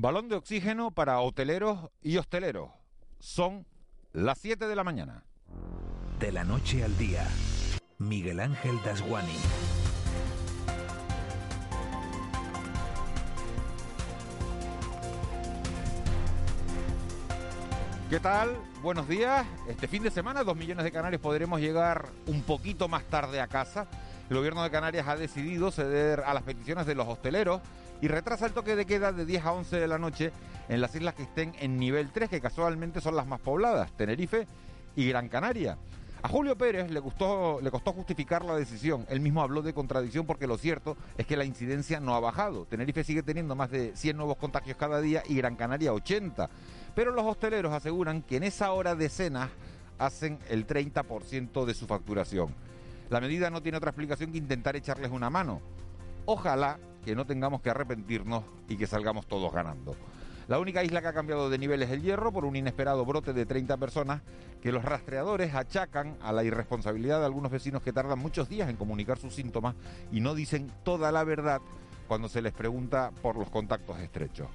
Balón de oxígeno para hoteleros y hosteleros. Son las 7 de la mañana. De la noche al día. Miguel Ángel Dasguani. ¿Qué tal? Buenos días. Este fin de semana, dos millones de canarios podremos llegar un poquito más tarde a casa. El gobierno de Canarias ha decidido ceder a las peticiones de los hosteleros y retrasa el toque de queda de 10 a 11 de la noche en las islas que estén en nivel 3, que casualmente son las más pobladas, Tenerife y Gran Canaria. A Julio Pérez le, gustó, le costó justificar la decisión. Él mismo habló de contradicción porque lo cierto es que la incidencia no ha bajado. Tenerife sigue teniendo más de 100 nuevos contagios cada día y Gran Canaria 80. Pero los hosteleros aseguran que en esa hora de cenas hacen el 30% de su facturación. La medida no tiene otra explicación que intentar echarles una mano. Ojalá que no tengamos que arrepentirnos y que salgamos todos ganando. La única isla que ha cambiado de nivel es el Hierro por un inesperado brote de 30 personas que los rastreadores achacan a la irresponsabilidad de algunos vecinos que tardan muchos días en comunicar sus síntomas y no dicen toda la verdad cuando se les pregunta por los contactos estrechos.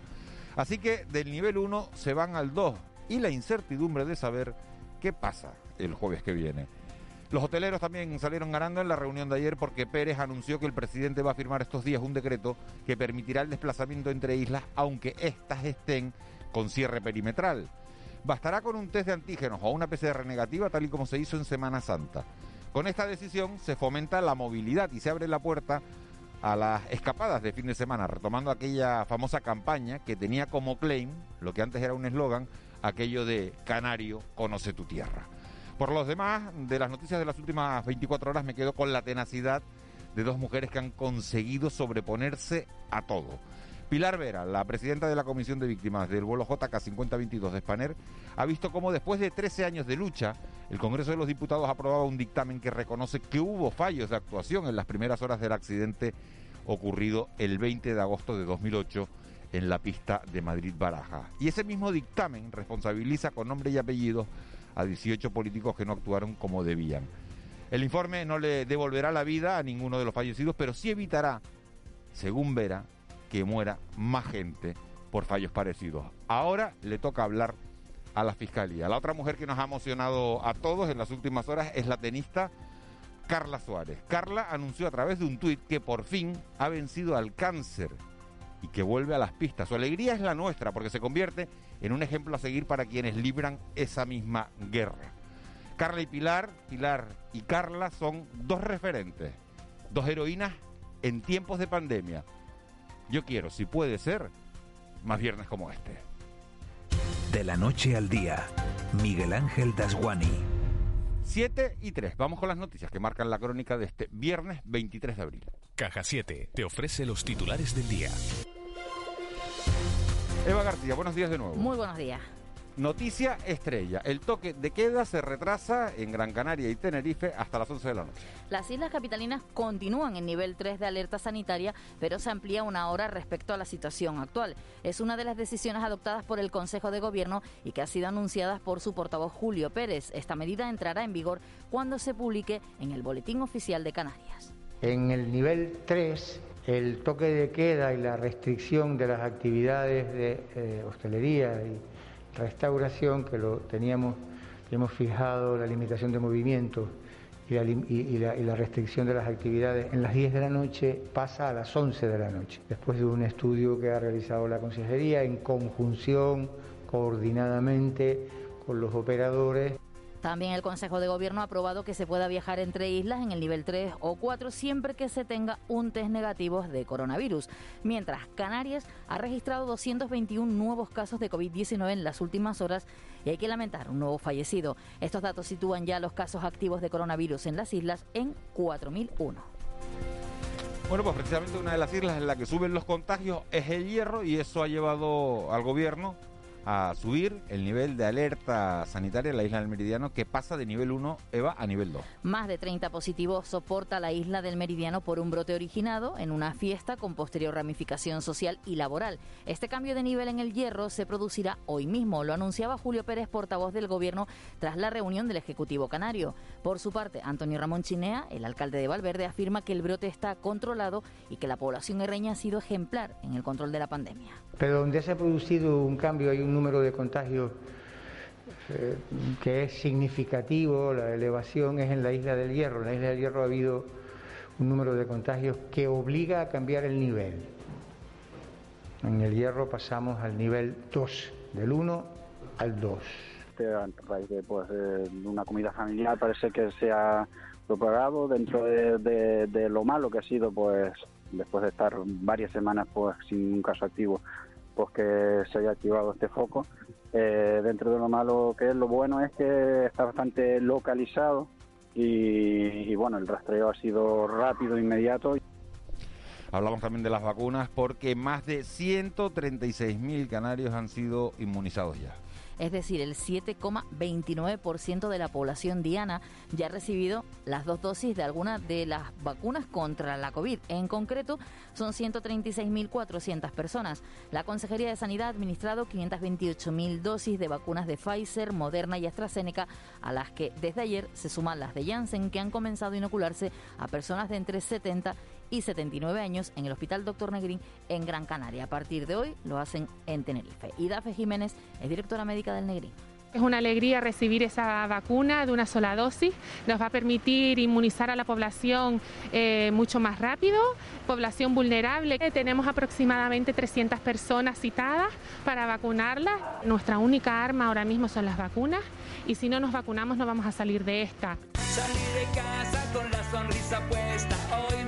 Así que del nivel 1 se van al 2 y la incertidumbre de saber qué pasa el jueves que viene. Los hoteleros también salieron ganando en la reunión de ayer porque Pérez anunció que el presidente va a firmar estos días un decreto que permitirá el desplazamiento entre islas aunque éstas estén con cierre perimetral. Bastará con un test de antígenos o una PCR negativa tal y como se hizo en Semana Santa. Con esta decisión se fomenta la movilidad y se abre la puerta a las escapadas de fin de semana, retomando aquella famosa campaña que tenía como claim, lo que antes era un eslogan, aquello de Canario, conoce tu tierra. Por los demás, de las noticias de las últimas 24 horas me quedo con la tenacidad de dos mujeres que han conseguido sobreponerse a todo. Pilar Vera, la presidenta de la Comisión de Víctimas del vuelo JK 5022 de Spanair, ha visto cómo después de 13 años de lucha, el Congreso de los Diputados aprobaba un dictamen que reconoce que hubo fallos de actuación en las primeras horas del accidente ocurrido el 20 de agosto de 2008 en la pista de Madrid-Baraja. Y ese mismo dictamen responsabiliza con nombre y apellido a 18 políticos que no actuaron como debían. El informe no le devolverá la vida a ninguno de los fallecidos, pero sí evitará, según Vera, que muera más gente por fallos parecidos. Ahora le toca hablar a la Fiscalía. La otra mujer que nos ha emocionado a todos en las últimas horas es la tenista Carla Suárez. Carla anunció a través de un tuit que por fin ha vencido al cáncer y que vuelve a las pistas. Su alegría es la nuestra porque se convierte en un ejemplo a seguir para quienes libran esa misma guerra. Carla y Pilar, Pilar y Carla son dos referentes, dos heroínas en tiempos de pandemia. Yo quiero, si puede ser, más viernes como este. De la noche al día, Miguel Ángel Dasguani. 7 y 3. Vamos con las noticias que marcan la crónica de este viernes 23 de abril. Caja 7 te ofrece los titulares del día. Eva García, buenos días de nuevo. Muy buenos días. Noticia estrella. El toque de queda se retrasa en Gran Canaria y Tenerife hasta las 11 de la noche. Las islas capitalinas continúan en nivel 3 de alerta sanitaria, pero se amplía una hora respecto a la situación actual. Es una de las decisiones adoptadas por el Consejo de Gobierno y que ha sido anunciada por su portavoz Julio Pérez. Esta medida entrará en vigor cuando se publique en el Boletín Oficial de Canarias. En el nivel 3 el toque de queda y la restricción de las actividades de eh, hostelería y restauración, que lo teníamos, hemos fijado la limitación de movimiento y la, y la, restricción de las actividades en las 10 de la noche, pasa a las 11 de la noche, después de un estudio que ha realizado la Consejería en conjunción, coordinadamente con los operadores. También el Consejo de Gobierno ha aprobado que se pueda viajar entre islas en el nivel 3 o 4 siempre que se tenga un test negativo de coronavirus. Mientras Canarias ha registrado 221 nuevos casos de COVID-19 en las últimas horas y hay que lamentar un nuevo fallecido. Estos datos sitúan ya los casos activos de coronavirus en las islas en 4.001. Bueno, pues precisamente una de las islas en la que suben los contagios es el Hierro y eso ha llevado al gobierno a subir el nivel de alerta sanitaria en la isla del Meridiano, que pasa de nivel 1, Eva, a nivel 2. Más de 30 positivos soporta la isla del Meridiano por un brote originado en una fiesta con posterior ramificación social y laboral. Este cambio de nivel en el hierro se producirá hoy mismo, lo anunciaba Julio Pérez, portavoz del Gobierno, tras la reunión del Ejecutivo Canario. Por su parte, Antonio Ramón Chinea, el alcalde de Valverde, afirma que el brote está controlado y que la población herreña ha sido ejemplar en el control de la pandemia. Pero donde se ha producido un cambio hay un número de contagios eh, que es significativo, la elevación es en la isla del Hierro. En la isla del Hierro ha habido un número de contagios que obliga a cambiar el nivel. En el Hierro pasamos al nivel 2, del 1 al 2. A raíz de pues, una comida familiar parece que se ha propagado dentro de, de lo malo que ha sido pues después de estar varias semanas pues sin un caso activo pues que se haya activado este foco. Eh, dentro de lo malo que es, lo bueno es que está bastante localizado y, bueno, el rastreo ha sido rápido, inmediato. Hablamos también de las vacunas porque más de 136.000 canarios han sido inmunizados ya es decir, el 7,29% de la población diana ya ha recibido las dos dosis de alguna de las vacunas contra la COVID. En concreto, son 136.400 personas. La Consejería de Sanidad ha administrado 528.000 dosis de vacunas de Pfizer, Moderna y AstraZeneca, a las que desde ayer se suman las de Janssen, que han comenzado a inocularse a personas de entre 70 y 79 años en el Hospital Doctor Negrín en Gran Canaria. A partir de hoy lo hacen en Tenerife. Y Dafe Jiménez es directora médica del Negrín. Es una alegría recibir esa vacuna de una sola dosis. Nos va a permitir inmunizar a la población eh, mucho más rápido, población vulnerable. Tenemos aproximadamente 300 personas citadas para vacunarlas. Nuestra única arma ahora mismo son las vacunas y si no nos vacunamos no vamos a salir de esta. de casa con la sonrisa puesta.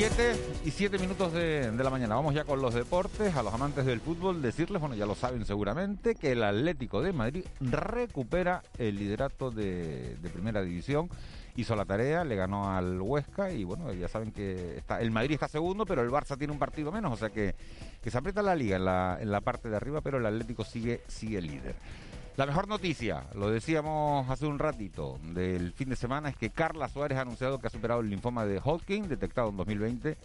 7 y 7 minutos de, la mañana. Vamos ya con los deportes. A los amantes del fútbol decirles, bueno, ya lo saben seguramente, que el Atlético de Madrid recupera el liderato de, Primera División. Hizo la tarea, le ganó al Huesca y bueno, ya saben que está, el Madrid está segundo, pero el Barça tiene un partido menos, o sea que, se aprieta la liga en la, en la parte de arriba, pero el Atlético sigue, sigue líder. La mejor noticia, lo decíamos hace un ratito, del fin de semana es que Carla Suárez ha anunciado que ha superado el linfoma de Hodgkin, detectado en 2020.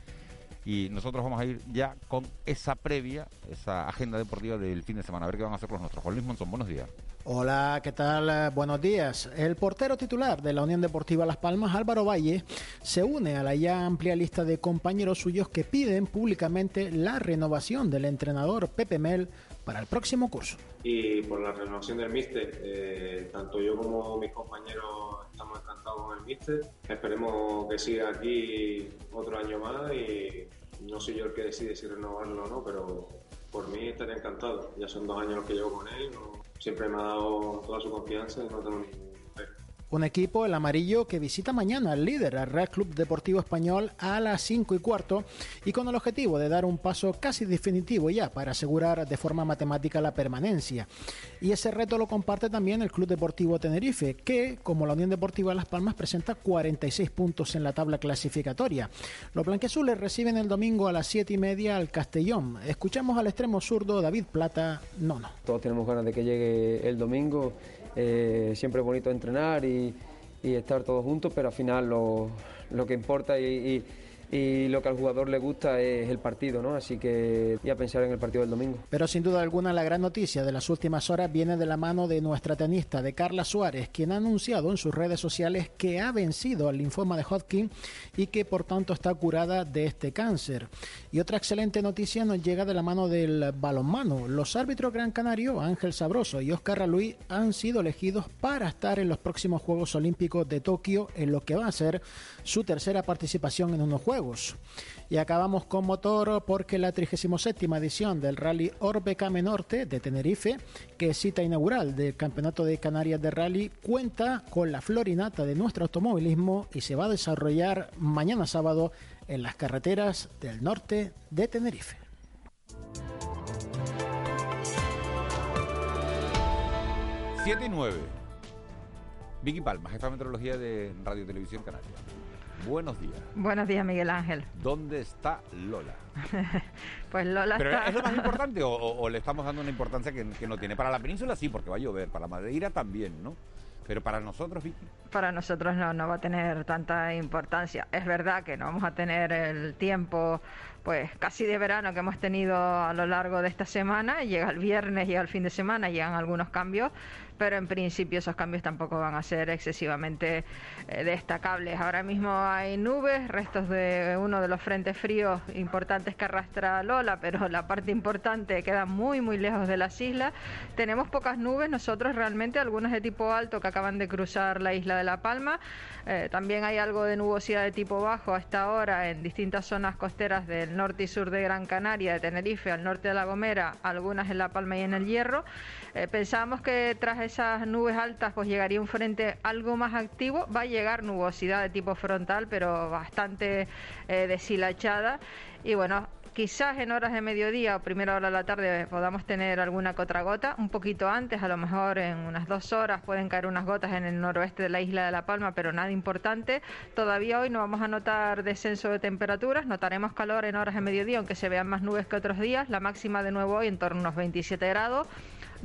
Y nosotros vamos a ir ya con esa previa, esa agenda deportiva del fin de semana. A ver qué van a hacer los nuestros. Juan Luis buenos días. Hola, ¿qué tal? Eh, buenos días. El portero titular de la Unión Deportiva Las Palmas, Álvaro Valle, se une a la ya amplia lista de compañeros suyos que piden públicamente la renovación del entrenador Pepe Mel para el próximo curso. Y por la renovación del míster, eh, tanto yo como mis compañeros estamos encantados con el míster. Esperemos que siga aquí otro año más y no soy yo el que decide si renovarlo o no, pero por mí estaría encantado. Ya son dos años los que llevo con él, siempre me ha dado toda su confianza y no tengo ningún un equipo, el amarillo, que visita mañana al líder, al Real Club Deportivo Español, a las 5 y cuarto, y con el objetivo de dar un paso casi definitivo ya para asegurar de forma matemática la permanencia. Y ese reto lo comparte también el Club Deportivo Tenerife, que, como la Unión Deportiva Las Palmas, presenta 46 puntos en la tabla clasificatoria. Los blanqueazules reciben el domingo a las 7 y media al Castellón. Escuchamos al extremo zurdo David Plata, no, no. Todos tenemos ganas de que llegue el domingo eh, siempre es bonito entrenar y, estar todos juntos, pero al final lo, que importa y lo que al jugador le gusta es el partido, ¿no? Así que ya pensar en el partido del domingo. Pero sin duda alguna la gran noticia de las últimas horas viene de la mano de nuestra tenista, de Carla Suárez, quien ha anunciado en sus redes sociales que ha vencido al linfoma de Hodgkin y que por tanto está curada de este cáncer. Y otra excelente noticia nos llega de la mano del balonmano. Los árbitros Gran Canario, Ángel Sabroso y Oscar Raluí han sido elegidos para estar en los próximos Juegos Olímpicos de Tokio en lo que va a ser su tercera participación en unos Juegos Y acabamos con motor porque la 37 edición del Rally Orbe Came Norte de Tenerife, que es cita inaugural del Campeonato de Canarias de Rally, cuenta con la florinata de nuestro automovilismo y se va a desarrollar mañana sábado en las carreteras del norte de Tenerife. 7 y 9. Vicky Palma, jefa de meteorología de Radio Televisión Canaria. Buenos días. Buenos días, Miguel Ángel. ¿Dónde está Lola? pues Lola ¿Pero está... es lo más importante o, le estamos dando una importancia que, que no tiene? Para la península sí, porque va a llover. Para Madeira también, ¿no? Pero para nosotros, Vicky. Para nosotros no, no va a tener tanta importancia. Es verdad que no vamos a tener el tiempo pues casi de verano que hemos tenido a lo largo de esta semana. Llega el viernes, llega el fin de semana, llegan algunos cambios, pero en principio esos cambios tampoco van a ser excesivamente eh, destacables. Ahora mismo hay nubes, restos de uno de los frentes fríos importantes que arrastra Lola, pero la parte importante queda muy muy lejos de las islas. Tenemos pocas nubes, nosotros realmente, algunas de tipo alto que acaban de cruzar la isla de La Palma. Eh, también hay algo de nubosidad de tipo bajo hasta ahora en distintas zonas costeras del norte y sur de Gran Canaria, de Tenerife, al norte de La Gomera, algunas en La Palma y en el Hierro. Eh, pensábamos que tras esas nubes altas pues llegaría un frente algo más activo. Va a llegar nubosidad de tipo frontal, pero bastante eh, deshilachada. Y bueno, quizás en horas de mediodía o primera hora de la tarde podamos tener alguna que otra gota, un poquito antes, a lo mejor en unas dos horas pueden caer unas gotas en el noroeste de la isla de La Palma, pero nada importante. Todavía hoy no vamos a notar descenso de temperaturas, notaremos calor en horas de mediodía, aunque se vean más nubes que otros días, la máxima de nuevo hoy en torno a unos 27 grados.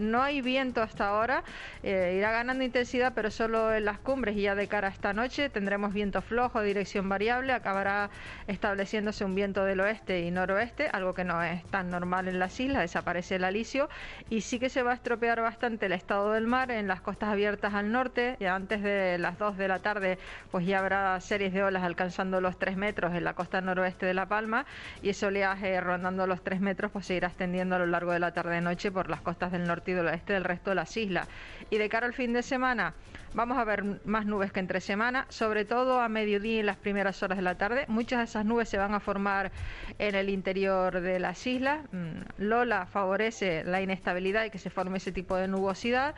No hay viento hasta ahora, eh, irá ganando intensidad, pero solo en las cumbres. Y ya de cara a esta noche tendremos viento flojo, dirección variable, acabará estableciéndose un viento del oeste y noroeste, algo que no es tan normal en las islas, desaparece el alisio y sí que se va a estropear bastante el estado del mar en las costas abiertas al norte, y antes de las 2 de la tarde pues ya habrá series de olas alcanzando los 3 metros en la costa noroeste de La Palma. Y ese oleaje rondando los 3 metros pues se irá extendiendo a lo largo de la tarde-noche por las costas del norte del oeste del resto de las islas. Y de cara al fin de semana, vamos a ver más nubes que entre semana, sobre todo a mediodía y las primeras horas de la tarde. Muchas de esas nubes se van a formar en el interior de las islas. Mm, Lola favorece la inestabilidad y que se forme ese tipo de nubosidad.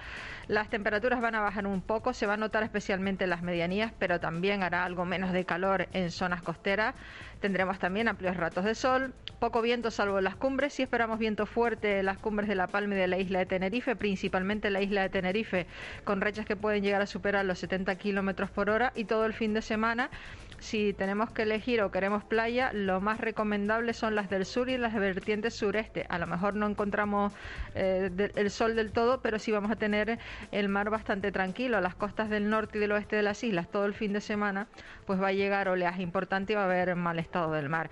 Las temperaturas van a bajar un poco, se va a notar especialmente en las medianías, pero también hará algo menos de calor en zonas costeras. Tendremos también amplios ratos de sol, poco viento salvo en las cumbres. Sí esperamos viento fuerte en las cumbres de La Palma y de la isla de Tenerife, principalmente en la isla de Tenerife, con rachas que pueden llegar a superar los 70 kilómetros por hora. Y todo el fin de semana, si tenemos que elegir o queremos playa, lo más recomendable son las del sur y las vertientes sureste. A lo mejor no encontramos eh, el sol del todo, pero sí vamos a tener el mar bastante tranquilo. Las costas del norte y del oeste de las islas, todo el fin de semana, pues va a llegar oleaje importante y va a haber mal estado del mar.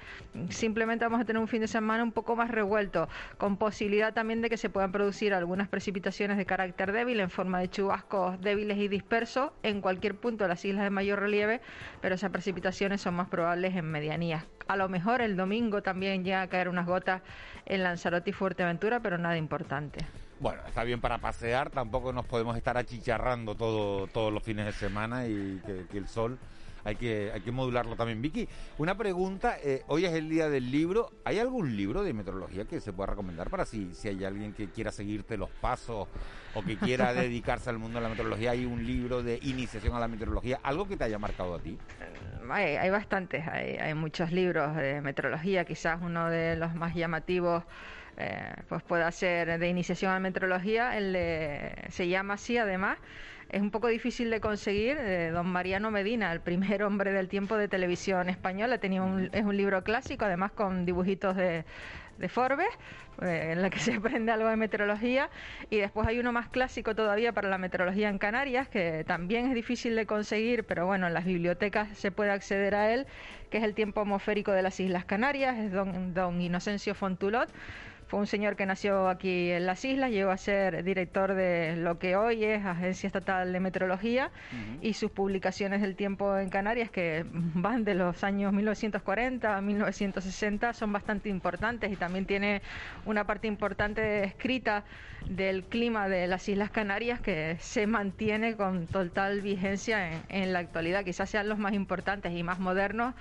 Simplemente vamos a tener un fin de semana un poco más revuelto, con posibilidad también de que se puedan producir algunas precipitaciones de carácter débil en forma de chubascos débiles y dispersos en cualquier punto de las islas de mayor relieve, pero esas precipitaciones son más probables en medianías. A lo mejor el domingo también llega a caer unas gotas en Lanzarote y Fuerteventura, pero nada importante. Bueno, está bien para pasear, tampoco nos podemos estar achicharrando todo, todos los fines de semana y que el sol hay que, hay que modularlo también. Vicky, una pregunta, eh, hoy es el día del libro, ¿hay algún libro de meteorología que se pueda recomendar para si, si hay alguien que quiera seguirte los pasos o que quiera dedicarse al mundo de la meteorología? ¿Hay un libro de iniciación a la meteorología? ¿Algo que te haya marcado a ti? Hay, hay bastantes, hay, hay muchos libros de meteorología, quizás uno de los más llamativos eh, pues pueda ser de iniciación a la meteorología, el de- se llama así además, es un poco difícil de conseguir, de don Mariano Medina, el primer hombre del tiempo de televisión española, tenía un, es un libro clásico, además con dibujitos de, de Forbes, eh, en la que se aprende algo de meteorología. Y después hay uno más clásico todavía para la meteorología en Canarias, que también es difícil de conseguir, pero bueno, en las bibliotecas se puede acceder a él, que es el tiempo atmosférico de las Islas Canarias, es don, don Inocencio Fontulot. Fue un señor que nació aquí en las islas, llegó a ser director de lo que hoy es Agencia Estatal de Meteorología y sus publicaciones del tiempo en Canarias, que van de los años 1940 a 1960, son bastante importantes y también tiene una parte importante escrita del clima de las Islas Canarias que se mantiene con total vigencia en, en la actualidad. Quizás sean los más importantes y más modernos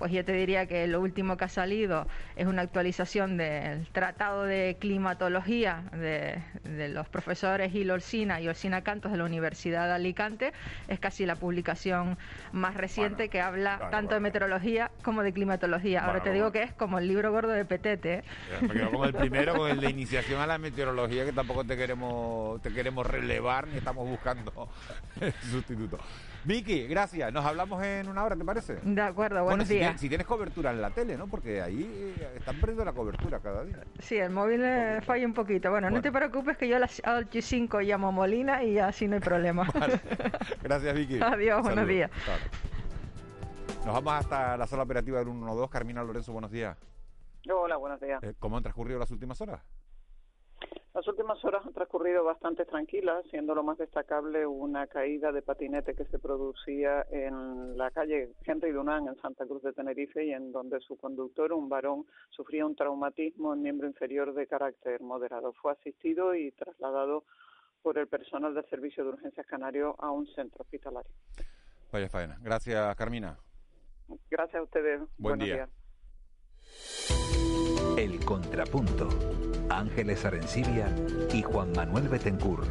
pues yo te diría que lo último que ha salido es una actualización del Tratado de Climatología de, los profesores Gil Orsina y Orsina Cantos de la Universidad de Alicante. Es casi la publicación más reciente que habla tanto de meteorología como de climatología. Ahora te digo que es como el libro gordo de Petete. ¿eh? como el primero, con el de iniciación a la meteorología, que tampoco te queremos, te queremos relevar ni estamos buscando sustituto. Vicky, gracias. Nos hablamos en una hora, ¿te parece? De acuerdo, buenos días. Si, tienes cobertura en la tele, ¿no? Porque ahí eh, están perdiendo la cobertura cada día. Sí, el móvil eh, falla un poquito. Bueno, no te preocupes que yo a las 5 llamo a Molina y así no hay problema. Gracias, Vicky. Adiós, buenos días. Nos vamos hasta la sala operativa del 112. Carmina Lorenzo, buenos días. Hola, buenos días. Eh, ¿Cómo han transcurrido las últimas horas? Las últimas horas han transcurrido bastante tranquilas, siendo lo más destacable una caída de patinete que se producía en la calle Henry Dunán en Santa Cruz de Tenerife y en donde su conductor, un varón, sufría un traumatismo en miembro inferior de carácter moderado. Fue asistido y trasladado por el personal del Servicio de Urgencias Canario a un centro hospitalario. Vaya faena. Gracias, Carmina. Gracias a ustedes. Buen Buenos día. Días. El Contrapunto. Ángeles Arencibia y Juan Manuel Betencur.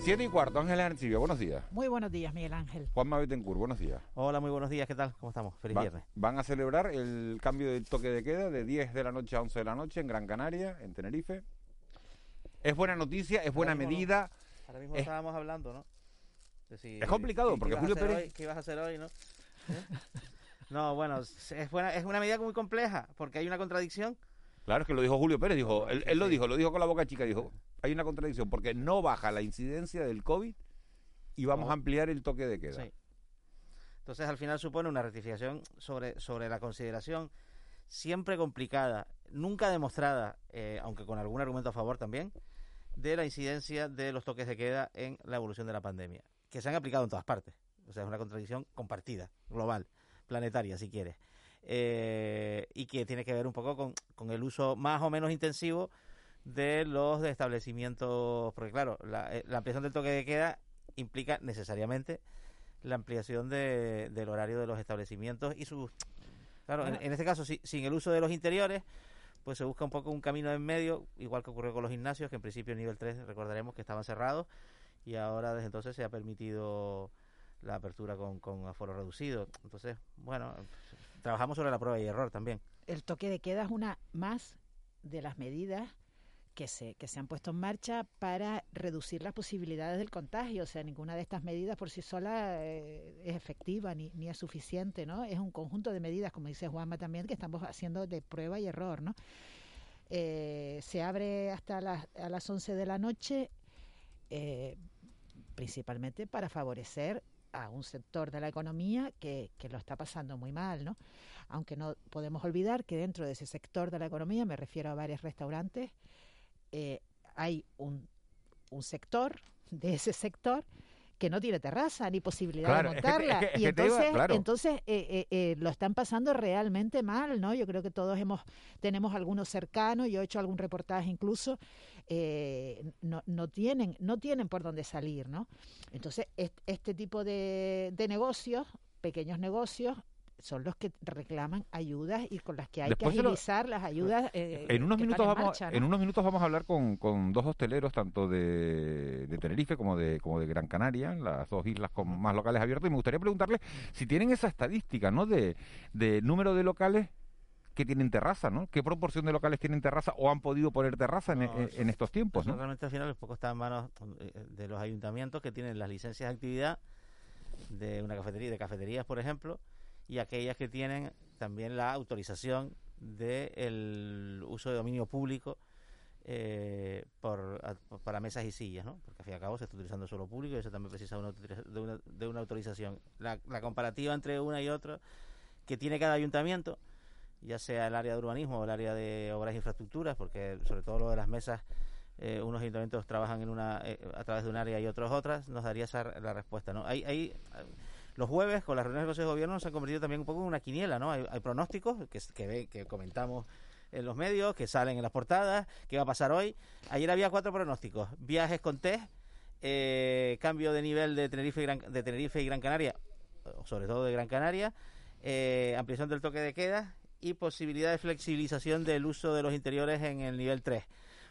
Siete y cuarto, Ángeles Arencibia, buenos días. Muy buenos días, Miguel Ángel. Juan Manuel Betencur, buenos días. Hola, muy buenos días, ¿qué tal? ¿Cómo estamos? Feliz viernes. Van a celebrar el cambio del toque de queda de 10 de la noche a 11 de la noche en Gran Canaria, en Tenerife. Es buena noticia, es buena medida. ahora mismo estábamos hablando, ¿no? Es complicado, porque Julio Pérez... ¿Qué ibas a hacer hoy, no? No, bueno, es, buena, es una medida muy compleja, porque hay una contradicción. Claro, es que lo dijo Julio Pérez, dijo, él, lo dijo, lo dijo con la boca chica, dijo, hay una contradicción, porque no baja la incidencia del COVID y vamos a ampliar el toque de queda. Entonces, al final supone una rectificación sobre, sobre la consideración siempre complicada, nunca demostrada, eh, aunque con algún argumento a favor también, de la incidencia de los toques de queda en la evolución de la pandemia, que se han aplicado en todas partes. O sea, es una contradicción compartida, global, planetaria, si quieres. Eh, y que tiene que ver un poco con, con, el uso más o menos intensivo de los establecimientos, porque claro, la, eh, ampliación del toque de queda implica necesariamente la ampliación de, del horario de los establecimientos y sus... Claro, en, en, este caso, si, sin el uso de los interiores, pues se busca un poco un camino en medio, igual que ocurrió con los gimnasios, que en principio en nivel 3 recordaremos que estaban cerrados y ahora desde entonces se ha permitido la apertura con, con aforo reducido. Entonces, bueno, trabajamos sobre la prueba y error también. El toque de queda es una más de las medidas que se, que se han puesto en marcha para reducir las posibilidades del contagio. O sea, ninguna de estas medidas por sí sola eh, es efectiva ni, ni es suficiente, ¿no? Es un conjunto de medidas, como dice Juanma también, que estamos haciendo de prueba y error, ¿no? Eh, se abre hasta las, a las 11 de la noche, eh, principalmente para favorecer a un sector de la economía que, lo está pasando muy mal, ¿no? Aunque no podemos olvidar que dentro de ese sector de la economía, me refiero a varios restaurantes, eh, hay un, un sector de ese sector que no tiene terraza ni posibilidad de montarla. y entonces, entonces eh, eh, eh, lo están pasando realmente mal, ¿no? Yo creo que todos hemos tenemos algunos cercanos, yo he hecho algún reportaje incluso, eh, no, no, tienen, no tienen por dónde salir, ¿no? Entonces, este tipo de, de negocios, pequeños negocios, son los que reclaman ayudas y con las que hay que agilizar las ayudas. Eh, en unos minutos vamos, en, unos minutos vamos a hablar con, con dos hosteleros tanto de, de, Tenerife como de como de Gran Canaria, las dos islas con más locales abiertos. Y me gustaría preguntarles si tienen esa estadística, ¿no? De, de número de locales que tienen terraza, ¿no? ¿Qué proporción de locales tienen terraza o han podido poner terraza en, en, estos tiempos, ¿no? Realmente al final un poco está en manos eh, de los ayuntamientos que tienen las licencias de actividad de una cafetería, de cafeterías, por ejemplo, y aquellas que tienen también la autorización del uso de dominio público eh, por, para mesas y sillas, ¿no? Porque al fin y al cabo se está utilizando solo público y eso también precisa de, una, de una autorización. La, la, comparativa entre una y otra que tiene cada ayuntamiento, ya sea el área de urbanismo o el área de obras e infraestructuras, porque sobre todo lo de las mesas, eh, unos ayuntamientos trabajan en una eh, a través de un área y otros otras, nos daría esa la respuesta, ¿no? Hay, hay los jueves, con las reuniones del Consejo de Gobierno, se han convertido también un poco en una quiniela, ¿no? Hay, pronósticos que, que, comentamos en los medios, que salen en las portadas, qué va a pasar hoy. Ayer había cuatro pronósticos. Viajes con test, eh, cambio de nivel de Tenerife y Gran, de Tenerife y Gran Canaria, sobre todo de Gran Canaria, eh, ampliación del toque de queda y posibilidad de flexibilización del uso de los interiores en el nivel 3.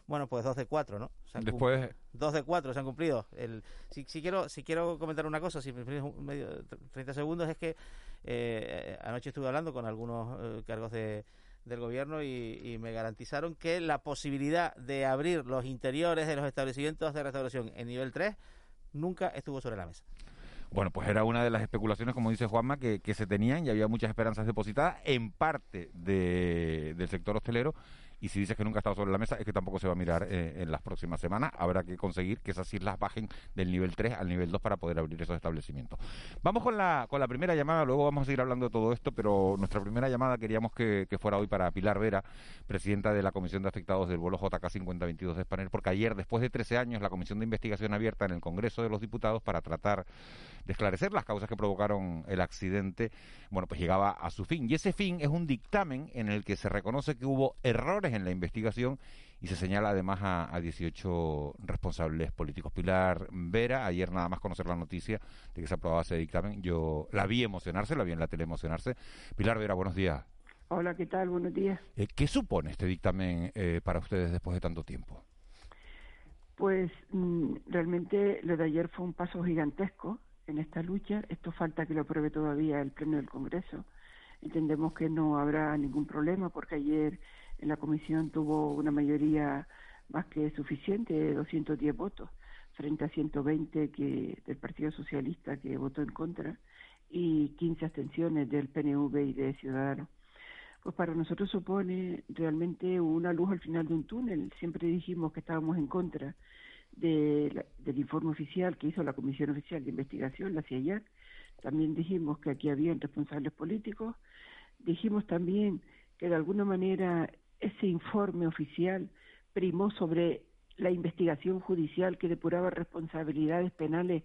Bueno, pues dos de cuatro, ¿no? Después... Dos de cuatro se han cumplido. El, si, si, quiero, si quiero comentar una cosa, si me medio, 30 segundos, es que eh, anoche estuve hablando con algunos eh, cargos de, del gobierno y, y, me garantizaron que la posibilidad de abrir los interiores de los establecimientos de restauración en nivel 3 nunca estuvo sobre la mesa. Bueno, pues era una de las especulaciones, como dice Juanma, que, que se tenían y había muchas esperanzas depositadas en parte de, del sector hostelero y si dices que nunca ha estado sobre la mesa es que tampoco se va a mirar eh, en las próximas semanas. Habrá que conseguir que esas islas bajen del nivel 3 al nivel 2 para poder abrir esos establecimientos. Vamos con la, con la primera llamada, luego vamos a seguir hablando de todo esto, pero nuestra primera llamada queríamos que, que fuera hoy para Pilar Vera, presidenta de la Comisión de Afectados del vuelo JK 5022 de Spanair, porque ayer, después de 13 años, la Comisión de Investigación abierta en el Congreso de los Diputados para tratar de esclarecer las causas que provocaron el accidente, bueno, pues llegaba a su fin. Y ese fin es un dictamen en el que se reconoce que hubo errores en la investigación y se señala además a, a 18 responsables políticos. Pilar Vera, ayer nada más conocer la noticia de que se aprobaba ese dictamen, yo la vi emocionarse, la vi en la tele emocionarse. Pilar Vera, buenos días. Hola, ¿qué tal? Buenos días. Eh, ¿Qué supone este dictamen eh, para ustedes después de tanto tiempo? Pues mm, realmente lo de ayer fue un paso gigantesco en esta lucha. Esto falta que lo apruebe todavía el Pleno del Congreso. Entendemos que no habrá ningún problema porque ayer la comisión tuvo una mayoría más que suficiente, de 210 votos, frente a 120 que, del Partido Socialista que votó en contra y 15 abstenciones del PNV y de Ciudadanos. Pues para nosotros supone realmente una luz al final de un túnel. Siempre dijimos que estábamos en contra de la, del informe oficial que hizo la Comisión Oficial de Investigación, la CIA. También dijimos que aquí había responsables políticos. Dijimos también que de alguna manera ese informe oficial primó sobre la investigación judicial que depuraba responsabilidades penales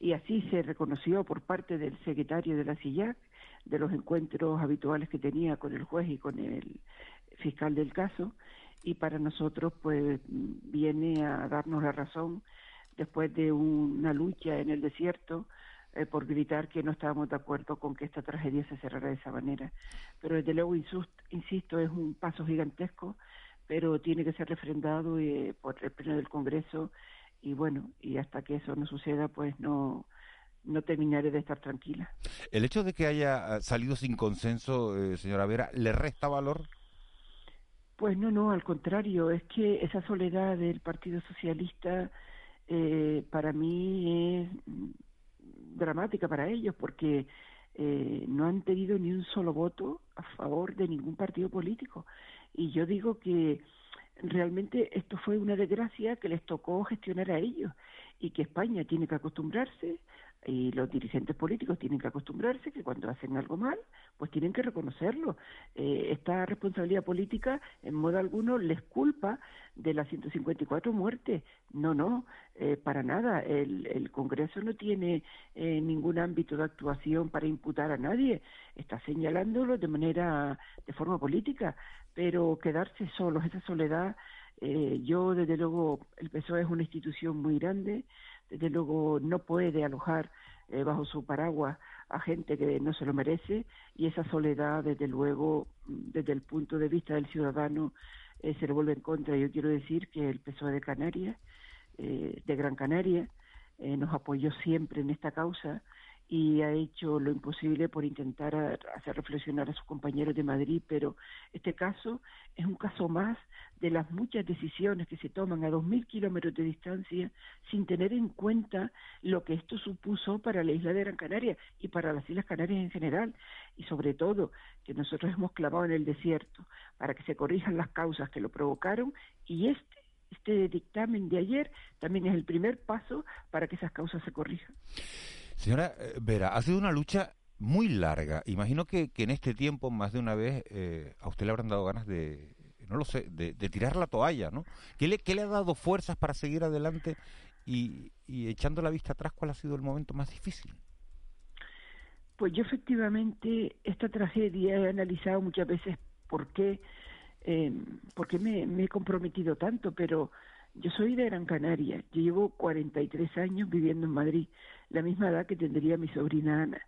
y así se reconoció por parte del secretario de la CIAC de los encuentros habituales que tenía con el juez y con el fiscal del caso. Y para nosotros pues viene a darnos la razón después de una lucha en el desierto eh, por gritar que no estábamos de acuerdo con que esta tragedia se cerrara de esa manera. Pero desde luego, insisto, es un paso gigantesco, pero tiene que ser refrendado eh, por el Pleno del Congreso y bueno, y hasta que eso no suceda, pues no no terminaré de estar tranquila. ¿El hecho de que haya salido sin consenso, eh, señora Vera, le resta valor? Pues no, no, al contrario, es que esa soledad del Partido Socialista eh, para mí es dramática para ellos porque eh, no han tenido ni un solo voto a favor de ningún partido político. Y yo digo que realmente esto fue una desgracia que les tocó gestionar a ellos y que España tiene que acostumbrarse y los dirigentes políticos tienen que acostumbrarse que cuando hacen algo mal, pues tienen que reconocerlo. Eh, esta responsabilidad política, en modo alguno, les culpa de las 154 muertes. No, no, eh, para nada. El, el Congreso no tiene eh, ningún ámbito de actuación para imputar a nadie. Está señalándolo de manera, de forma política, pero quedarse solos, esa soledad, eh, yo desde luego, el PSOE es una institución muy grande, desde luego no puede alojar eh, bajo su paraguas a gente que no se lo merece y esa soledad desde luego desde el punto de vista del ciudadano eh, se le vuelve en contra. Yo quiero decir que el PSOE de Canarias, eh, de Gran Canaria, nos apoyó siempre en esta causa y ha hecho lo imposible por intentar hacer reflexionar a sus compañeros de Madrid, pero este caso es un caso más de las muchas decisiones que se toman a dos mil kilómetros de distancia sin tener en cuenta lo que esto supuso para la isla de Gran Canaria y para las Islas Canarias en general, y sobre todo que nosotros hemos clavado en el desierto para que se corrijan las causas que lo provocaron y este este dictamen de ayer también es el primer paso para que esas causas se corrijan. Señora eh, Vera, ha sido una lucha muy larga. Imagino que, en este tiempo, más de una vez, eh, a usted le habrán dado ganas de, no lo sé, de, de tirar la toalla, ¿no? ¿Qué le, ¿Qué le, ha dado fuerzas para seguir adelante y, y echando la vista atrás, cuál ha sido el momento más difícil? Pues yo efectivamente esta tragedia he analizado muchas veces por qué, eh, por qué me, he comprometido tanto, pero Yo soy de Gran Canaria, yo llevo 43 años viviendo en Madrid, la misma edad que tendría mi sobrina Ana.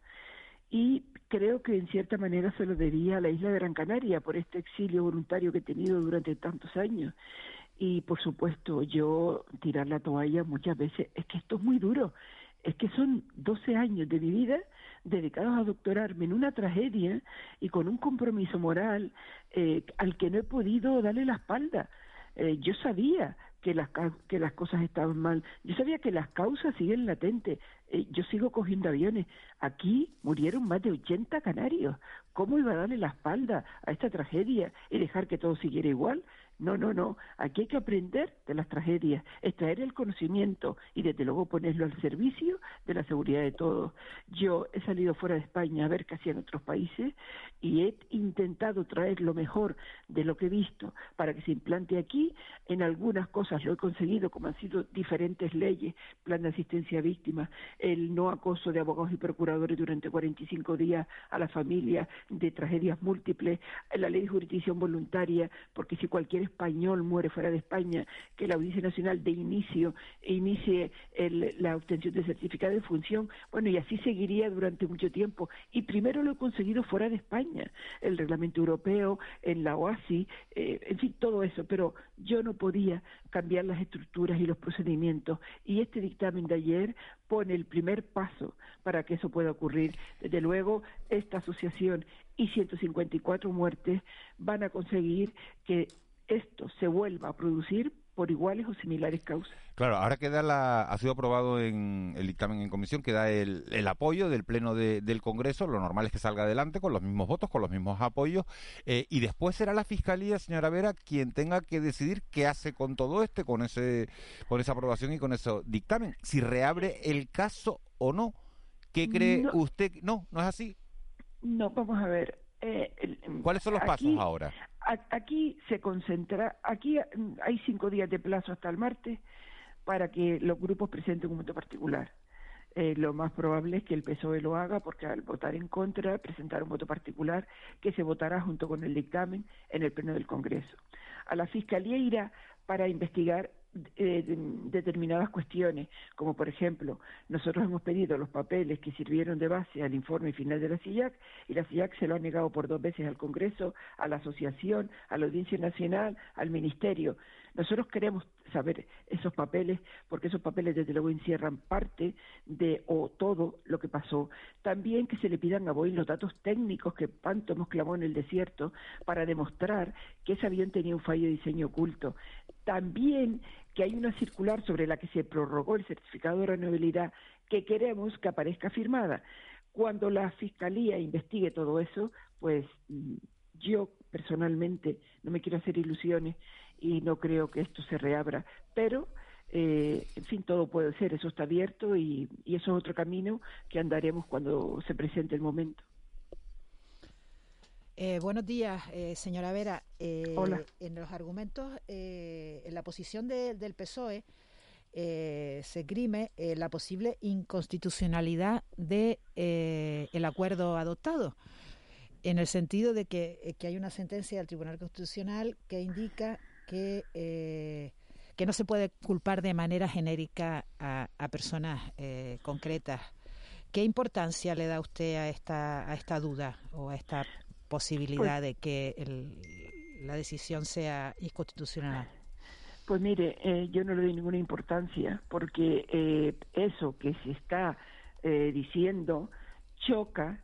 Y creo que en cierta manera se lo debía a la isla de Gran Canaria por este exilio voluntario que he tenido durante tantos años. Y por supuesto, yo tirar la toalla muchas veces, es que esto es muy duro, es que son 12 años de mi vida dedicados a doctorarme en una tragedia y con un compromiso moral eh, al que no he podido darle la espalda. Eh, yo sabía que las, que las cosas estaban mal. Yo sabía que las causas siguen latentes. Eh, yo sigo cogiendo aviones. Aquí murieron más de 80 canarios. ¿Cómo iba a darle la espalda a esta tragedia y dejar que todo siguiera igual? No, no, no. Aquí hay que aprender de las tragedias, extraer el conocimiento y desde luego ponerlo al servicio de la seguridad de todos. Yo he salido fuera de España a ver qué hacían otros países y he intentado traer lo mejor de lo que he visto para que se implante aquí. En algunas cosas lo he conseguido, como han sido diferentes leyes, plan de asistencia a víctimas, el no acoso de abogados y procuradores durante 45 días a la familia de tragedias múltiples, la ley de jurisdicción voluntaria, porque si cualquier español muere fuera de España, que la Audiencia Nacional de inicio inicie la obtención de certificado de función. Bueno, y así seguiría durante mucho tiempo. Y primero lo he conseguido fuera de España, el reglamento europeo, en la OASI, eh, en fin, todo eso. Pero yo no podía cambiar las estructuras y los procedimientos. Y este dictamen de ayer pone el primer paso para que eso pueda ocurrir. Desde luego, esta asociación y 154 muertes van a conseguir que esto se vuelva a producir por iguales o similares causas. Claro, ahora queda la, ha sido aprobado en el dictamen en comisión, queda el, el apoyo del Pleno del Congreso, lo normal es que salga adelante con los mismos votos, con los mismos apoyos, eh, y después será la Fiscalía, señora Vera, quien tenga que decidir qué hace con todo este, con, ese, con esa aprobación y con ese dictamen, si reabre el caso o no. ¿Qué cree usted? No, no es así. No, vamos a ver. Eh, ¿Cuáles son los pasos ahora? Aquí se concentra, aquí hay cinco días de plazo hasta el martes para que los grupos presenten un voto particular. Eh, lo más probable es que el PSOE lo haga porque al votar en contra, presentar un voto particular que se votará junto con el dictamen en el Pleno del Congreso. A la Fiscalía irá para investigar eh, determinadas cuestiones, como por ejemplo, nosotros hemos pedido los papeles que sirvieron de base al informe final de la CIAC y la CIAC se lo ha negado por dos veces al Congreso, a la Asociación, a la Audiencia Nacional, al Ministerio. Nosotros queremos saber esos papeles porque esos papeles desde luego encierran parte de o todo lo que pasó. También que se le pidan a Boeing los datos técnicos que tanto hemos clamado en el desierto para demostrar que ese avión tenía un fallo de diseño oculto. También que hay una circular sobre la que se prorrogó el certificado de renovabilidad que queremos que aparezca firmada. Cuando la Fiscalía investigue todo eso, pues mm, yo personalmente no me quiero hacer ilusiones y no creo que esto se reabra, pero eh, en fin, todo puede ser, eso está abierto y, y eso es otro camino que andaremos cuando se presente el momento. Eh, buenos días, eh, señora Vera. Eh, Hola. En los argumentos, en la posición del PSOE se grime la posible inconstitucionalidad de el acuerdo adoptado, en el sentido de que, hay una sentencia del Tribunal Constitucional que indica que que no se puede culpar de manera genérica a, a personas concretas. ¿Qué importancia le da usted a esta, a esta duda o a esta posibilidad pues de que la decisión sea inconstitucional? Pues mire, eh, yo no le doy ninguna importancia porque eh, eso que se está eh, diciendo choca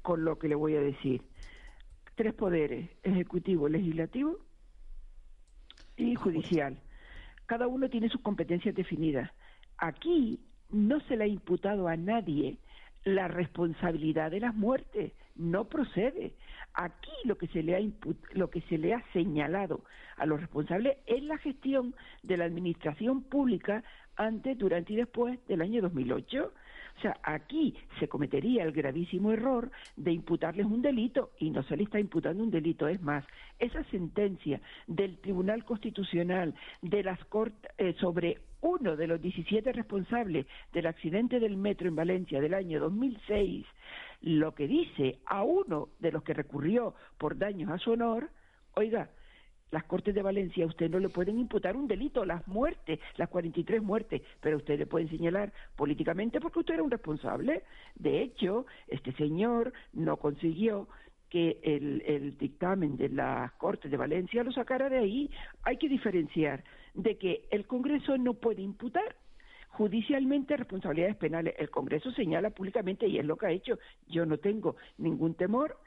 con lo que le voy a decir. Tres poderes, ejecutivo, legislativo y judicial. Cada uno tiene sus competencias definidas. Aquí no se le ha imputado a nadie la responsabilidad de las muertes no procede. Aquí lo que se le ha lo que se le ha señalado a los responsables es la gestión de la administración pública antes, durante y después del año 2008. Sea, aquí se cometería el gravísimo error de imputarles un delito y no se le está imputando un delito. Es más, esa sentencia del Tribunal Constitucional de las Cortes eh, sobre uno de los 17 responsables del accidente del metro en Valencia del año 2006, lo que dice a uno de los que recurrió por daños a su honor, oiga, las Cortes de Valencia a usted no le pueden imputar un delito, las muertes, las 43 muertes, pero usted le pueden señalar políticamente porque usted era un responsable. De hecho, este señor no consiguió que el, el dictamen de las Cortes de Valencia lo sacara de ahí. Hay que diferenciar de que el Congreso no puede imputar judicialmente responsabilidades penales. El Congreso señala públicamente y es lo que ha hecho. Yo no tengo ningún temor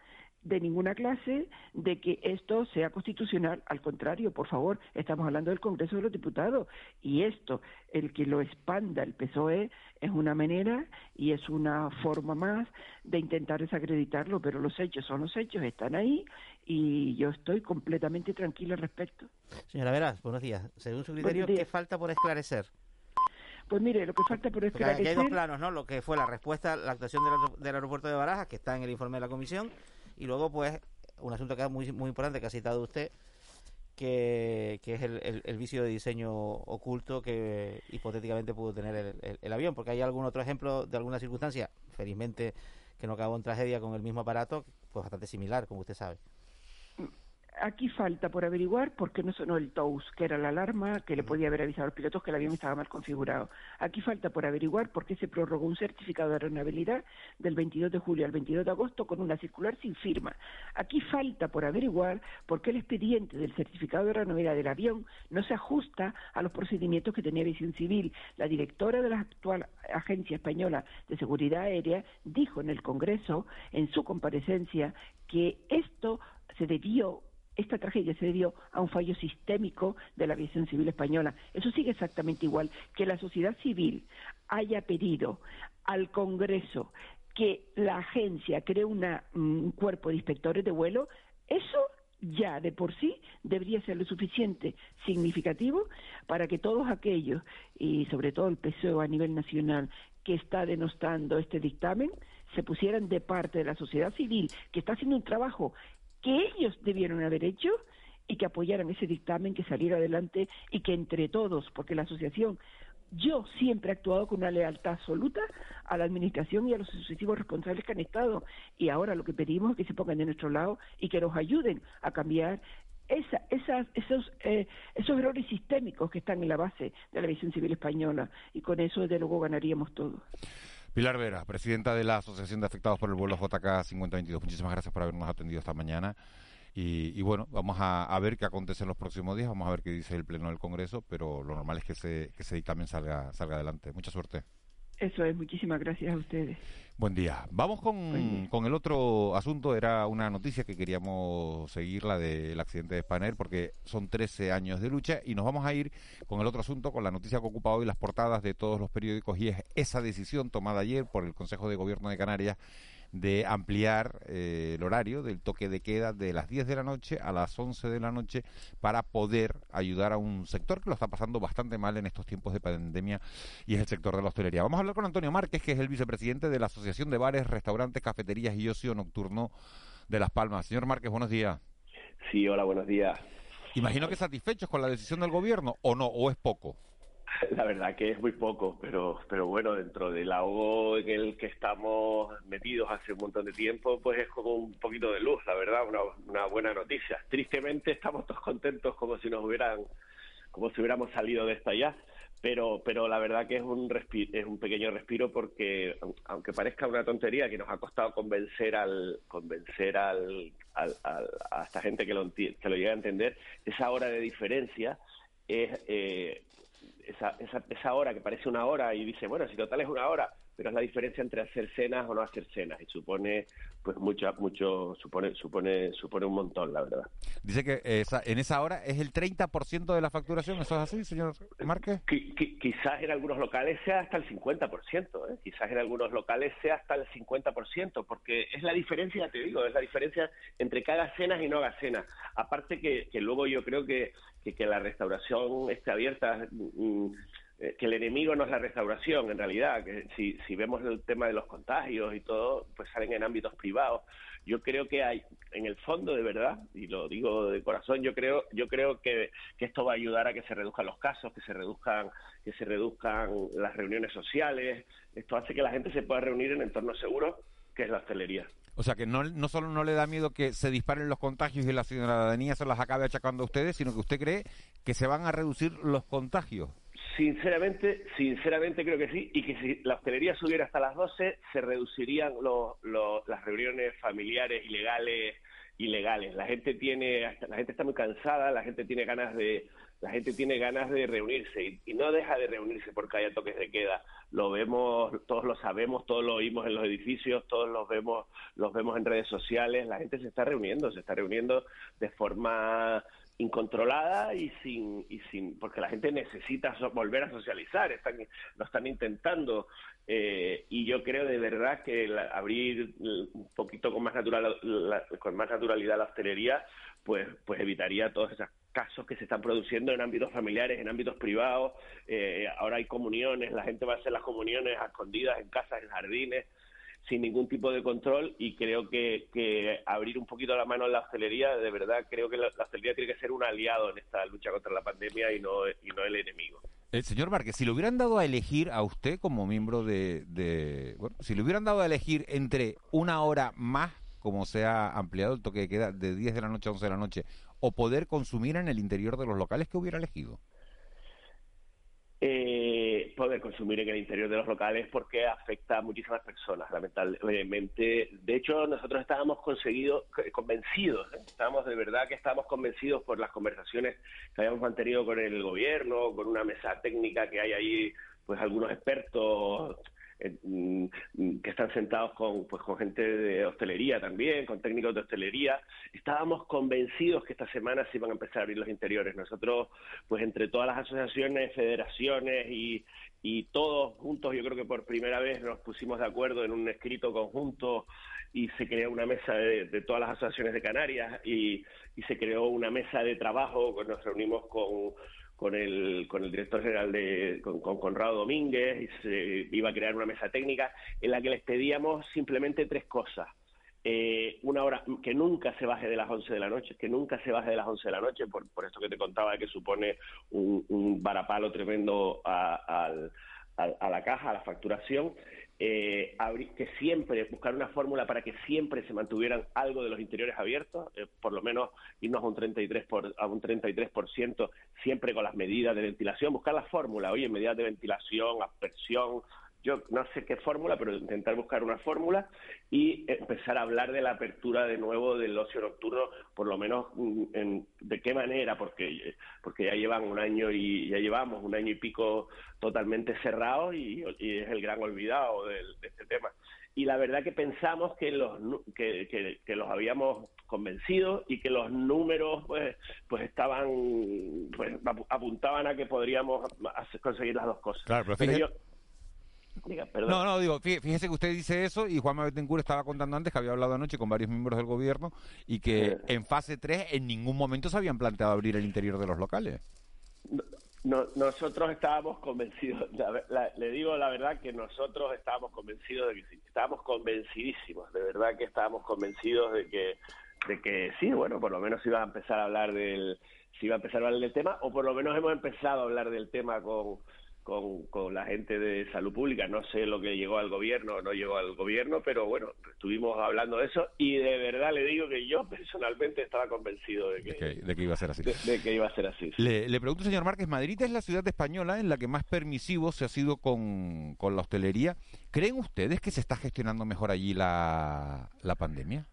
de ninguna clase de que esto sea constitucional. Al contrario, por favor, estamos hablando del Congreso de los Diputados y esto, el que lo expanda el PSOE, es una manera y es una forma más de intentar desacreditarlo, pero los hechos son los hechos, están ahí y yo estoy completamente tranquila al respecto. Señora Veras, buenos días. Según su criterio, ¿qué falta por esclarecer? Pues mire, lo que falta por esclarecer... Porque hay dos planos, ¿no? Lo que fue la respuesta, la actuación del, del aeropuerto de Barajas, que está en el informe de la comisión, y luego, pues, un asunto que es muy, muy importante que ha citado usted, que, es el, vicio de diseño oculto que hipotéticamente pudo tener el, avión, porque hay algún otro ejemplo de alguna circunstancia, felizmente que no acabó en tragedia con el mismo aparato, pues bastante similar, como usted sabe. Aquí falta por averiguar por qué no sonó el TOUS, que era la alarma que le podía haber avisado a los pilotos que el avión estaba mal configurado. Aquí falta por averiguar por qué se prorrogó un certificado de aeronabilidad del 22 de julio al 22 de agosto con una circular sin firma. Aquí falta por averiguar por qué el expediente del certificado de aeronabilidad del avión no se ajusta a los procedimientos que tenía Visión Civil. La directora de la actual Agencia Española de Seguridad Aérea dijo en el Congreso, en su comparecencia, que esto se debió esta tragedia se debió a un fallo sistémico de la aviación civil española. Eso sigue exactamente igual. Que la sociedad civil haya pedido al Congreso que la agencia cree mm, un cuerpo de inspectores de vuelo, eso ya de por sí debería ser lo suficiente significativo para que todos aquellos, y sobre todo el PSOE a nivel nacional, que está denostando este dictamen, se pusieran de parte de la sociedad civil, que está haciendo un trabajo que ellos debieron haber hecho y que apoyaran ese dictamen, que saliera adelante y que entre todos, porque la asociación, yo siempre he actuado con una lealtad absoluta a la administración y a los sucesivos responsables que han estado y ahora lo que pedimos es que se pongan de nuestro lado y que nos ayuden a cambiar esa, esas, esos, eh, esos errores sistémicos que están en la base de la visión civil española y con eso desde luego ganaríamos todos. Pilar Vera, presidenta de la Asociación de Afectados por el Vuelo JK 5022. Muchísimas gracias por habernos atendido esta mañana. Y, bueno, vamos a, ver qué acontece en los próximos días, vamos a ver qué dice el Pleno del Congreso, pero lo normal es que ese, que ese dictamen salga, salga adelante. Mucha suerte. Eso es, muchísimas gracias a ustedes. Buen día. Vamos con, el otro asunto. Era una noticia que queríamos seguir, la del accidente de Spanair, porque son 13 años de lucha y nos vamos a ir con el otro asunto, con la noticia que ocupa hoy las portadas de todos los periódicos y es esa decisión tomada ayer por el Consejo de Gobierno de Canarias de ampliar eh, el horario del toque de queda de las 10 de la noche a las 11 de la noche para poder ayudar a un sector que lo está pasando bastante mal en estos tiempos de pandemia y es el sector de la hostelería. Vamos a hablar con Antonio Márquez, que es el vicepresidente de la Asociación de Bares, Restaurantes, Cafeterías y Ocio Nocturno de Las Palmas. Señor Márquez, buenos días. Sí, hola, buenos días. Imagino que satisfechos con la decisión del gobierno o no, o es poco. La verdad que es muy poco, pero, pero bueno, dentro del ahogo en el que estamos metidos hace un montón de tiempo, pues es como un poquito de luz, la verdad, una, una buena noticia. Tristemente estamos todos contentos como si nos hubieran, como si hubiéramos salido de esta ya, pero, pero la verdad que es un es un pequeño respiro porque aunque parezca una tontería que nos ha costado convencer al, convencer al, a esta gente que lo, que lo llegue a entender, esa hora de diferencia es eh, esa, esa, esa hora que parece una hora y dice, bueno, si total es una hora, pero es la diferencia entre hacer cenas o no hacer cenas y supone pues mucho mucho supone supone supone un montón la verdad. Dice que esa, en esa hora es el 30% de la facturación eso es así señor Márquez quizás en algunos locales sea hasta el 50% ¿eh? quizás en algunos locales sea hasta el 50% porque es la diferencia te digo es la diferencia entre que haga cenas y no haga cenas. Aparte que, que luego yo creo que, que, que la restauración esté abierta mm, eh, que el enemigo no es la restauración, en realidad, que si, si vemos el tema de los contagios y todo, pues salen en ámbitos privados. Yo creo que hay, en el fondo, de verdad, y lo digo de corazón, yo creo, yo creo que, que esto va a ayudar a que se reduzcan los casos, que se reduzcan, que se reduzcan las reuniones sociales. Esto hace que la gente se pueda reunir en entornos seguros, que es la hostelería. O sea que no, no solo no le da miedo que se disparen los contagios y la ciudadanía se las acabe achacando a ustedes, sino que usted cree que se van a reducir los contagios. Sinceramente, sinceramente creo que sí, y que si la hostelería subiera hasta las 12, se reducirían los, los, las reuniones familiares ilegales, ilegales. La gente tiene, la gente está muy cansada, la gente tiene ganas de, la gente tiene ganas de reunirse y, y, no deja de reunirse porque haya toques de queda. Lo vemos, todos lo sabemos, todos lo oímos en los edificios, todos los vemos, los vemos en redes sociales. La gente se está reuniendo, se está reuniendo de forma incontrolada y sin y sin porque la gente necesita so, volver a socializar están lo están intentando eh, y yo creo de verdad que la, abrir un poquito con más natural la, con más naturalidad la hostelería pues pues evitaría todos esos casos que se están produciendo en ámbitos familiares en ámbitos privados eh, ahora hay comuniones la gente va a hacer las comuniones a escondidas en casas en jardines sin ningún tipo de control y creo que, que, abrir un poquito la mano en la hostelería, de verdad creo que la, la, hostelería tiene que ser un aliado en esta lucha contra la pandemia y no, y no el enemigo. El señor Márquez, si le hubieran dado a elegir a usted como miembro de, de, bueno, si le hubieran dado a elegir entre una hora más, como se ha ampliado el toque de queda de 10 de la noche a 11 de la noche, o poder consumir en el interior de los locales, ¿qué hubiera elegido? eh, poder consumir en el interior de los locales porque afecta a muchísimas personas, lamentablemente. De hecho, nosotros estábamos conseguido, convencidos, ¿eh? estábamos de verdad que estábamos convencidos por las conversaciones que habíamos mantenido con el gobierno, con una mesa técnica que hay ahí, pues algunos expertos que están sentados con pues con gente de hostelería también, con técnicos de hostelería. Estábamos convencidos que esta semana se iban a empezar a abrir los interiores. Nosotros, pues entre todas las asociaciones, federaciones y, y todos juntos, yo creo que por primera vez nos pusimos de acuerdo en un escrito conjunto y se creó una mesa de, de todas las asociaciones de Canarias y, y se creó una mesa de trabajo, nos reunimos con con el, con el director general de, con, con Conrado Domínguez, y se iba a crear una mesa técnica en la que les pedíamos simplemente tres cosas. Eh, una hora que nunca se baje de las 11 de la noche, que nunca se baje de las 11 de la noche, por, por esto que te contaba que supone un, un varapalo tremendo a, a, a, a la caja, a la facturación, eh, que siempre, buscar una fórmula para que siempre se mantuvieran algo de los interiores abiertos, eh, por lo menos irnos a un 33%, por, a un 33% siempre con las medidas de ventilación, buscar la fórmula, oye, medidas de ventilación, aspersión, yo no sé qué fórmula, pero intentar buscar una fórmula y empezar a hablar de la apertura de nuevo del ocio nocturno, por lo menos en, de qué manera, porque porque ya llevan un año y ya llevamos un año y pico totalmente cerrados y, y es el gran olvidado de, de, este tema. Y la verdad que pensamos que los que, que, que los habíamos convencido y que los números pues pues estaban pues apuntaban a que podríamos conseguir las dos cosas. Claro, pero, pero yo, No, no, digo, fíjese que usted dice eso y Juan Betancourt estaba contando antes que había hablado anoche con varios miembros del gobierno y que en fase 3 en ningún momento se habían planteado abrir el interior de los locales. No, no, nosotros estábamos convencidos, la, la, le digo la verdad que nosotros estábamos convencidos de que sí, estábamos convencidísimos, de verdad que estábamos convencidos de que, de que sí, bueno, por lo menos iba a empezar a hablar del, se iba a empezar a hablar del tema, o por lo menos hemos empezado a hablar del tema con con, con, la gente de salud pública. No sé lo que llegó al gobierno o no llegó al gobierno, pero bueno, estuvimos hablando de eso y de verdad le digo que yo personalmente estaba convencido de que, de que, de que iba a ser así. De, de, que iba a ser así. Le, le pregunto, señor Márquez, Madrid es la ciudad española en la que más permisivo se ha sido con, con la hostelería. ¿Creen ustedes que se está gestionando mejor allí la, la pandemia?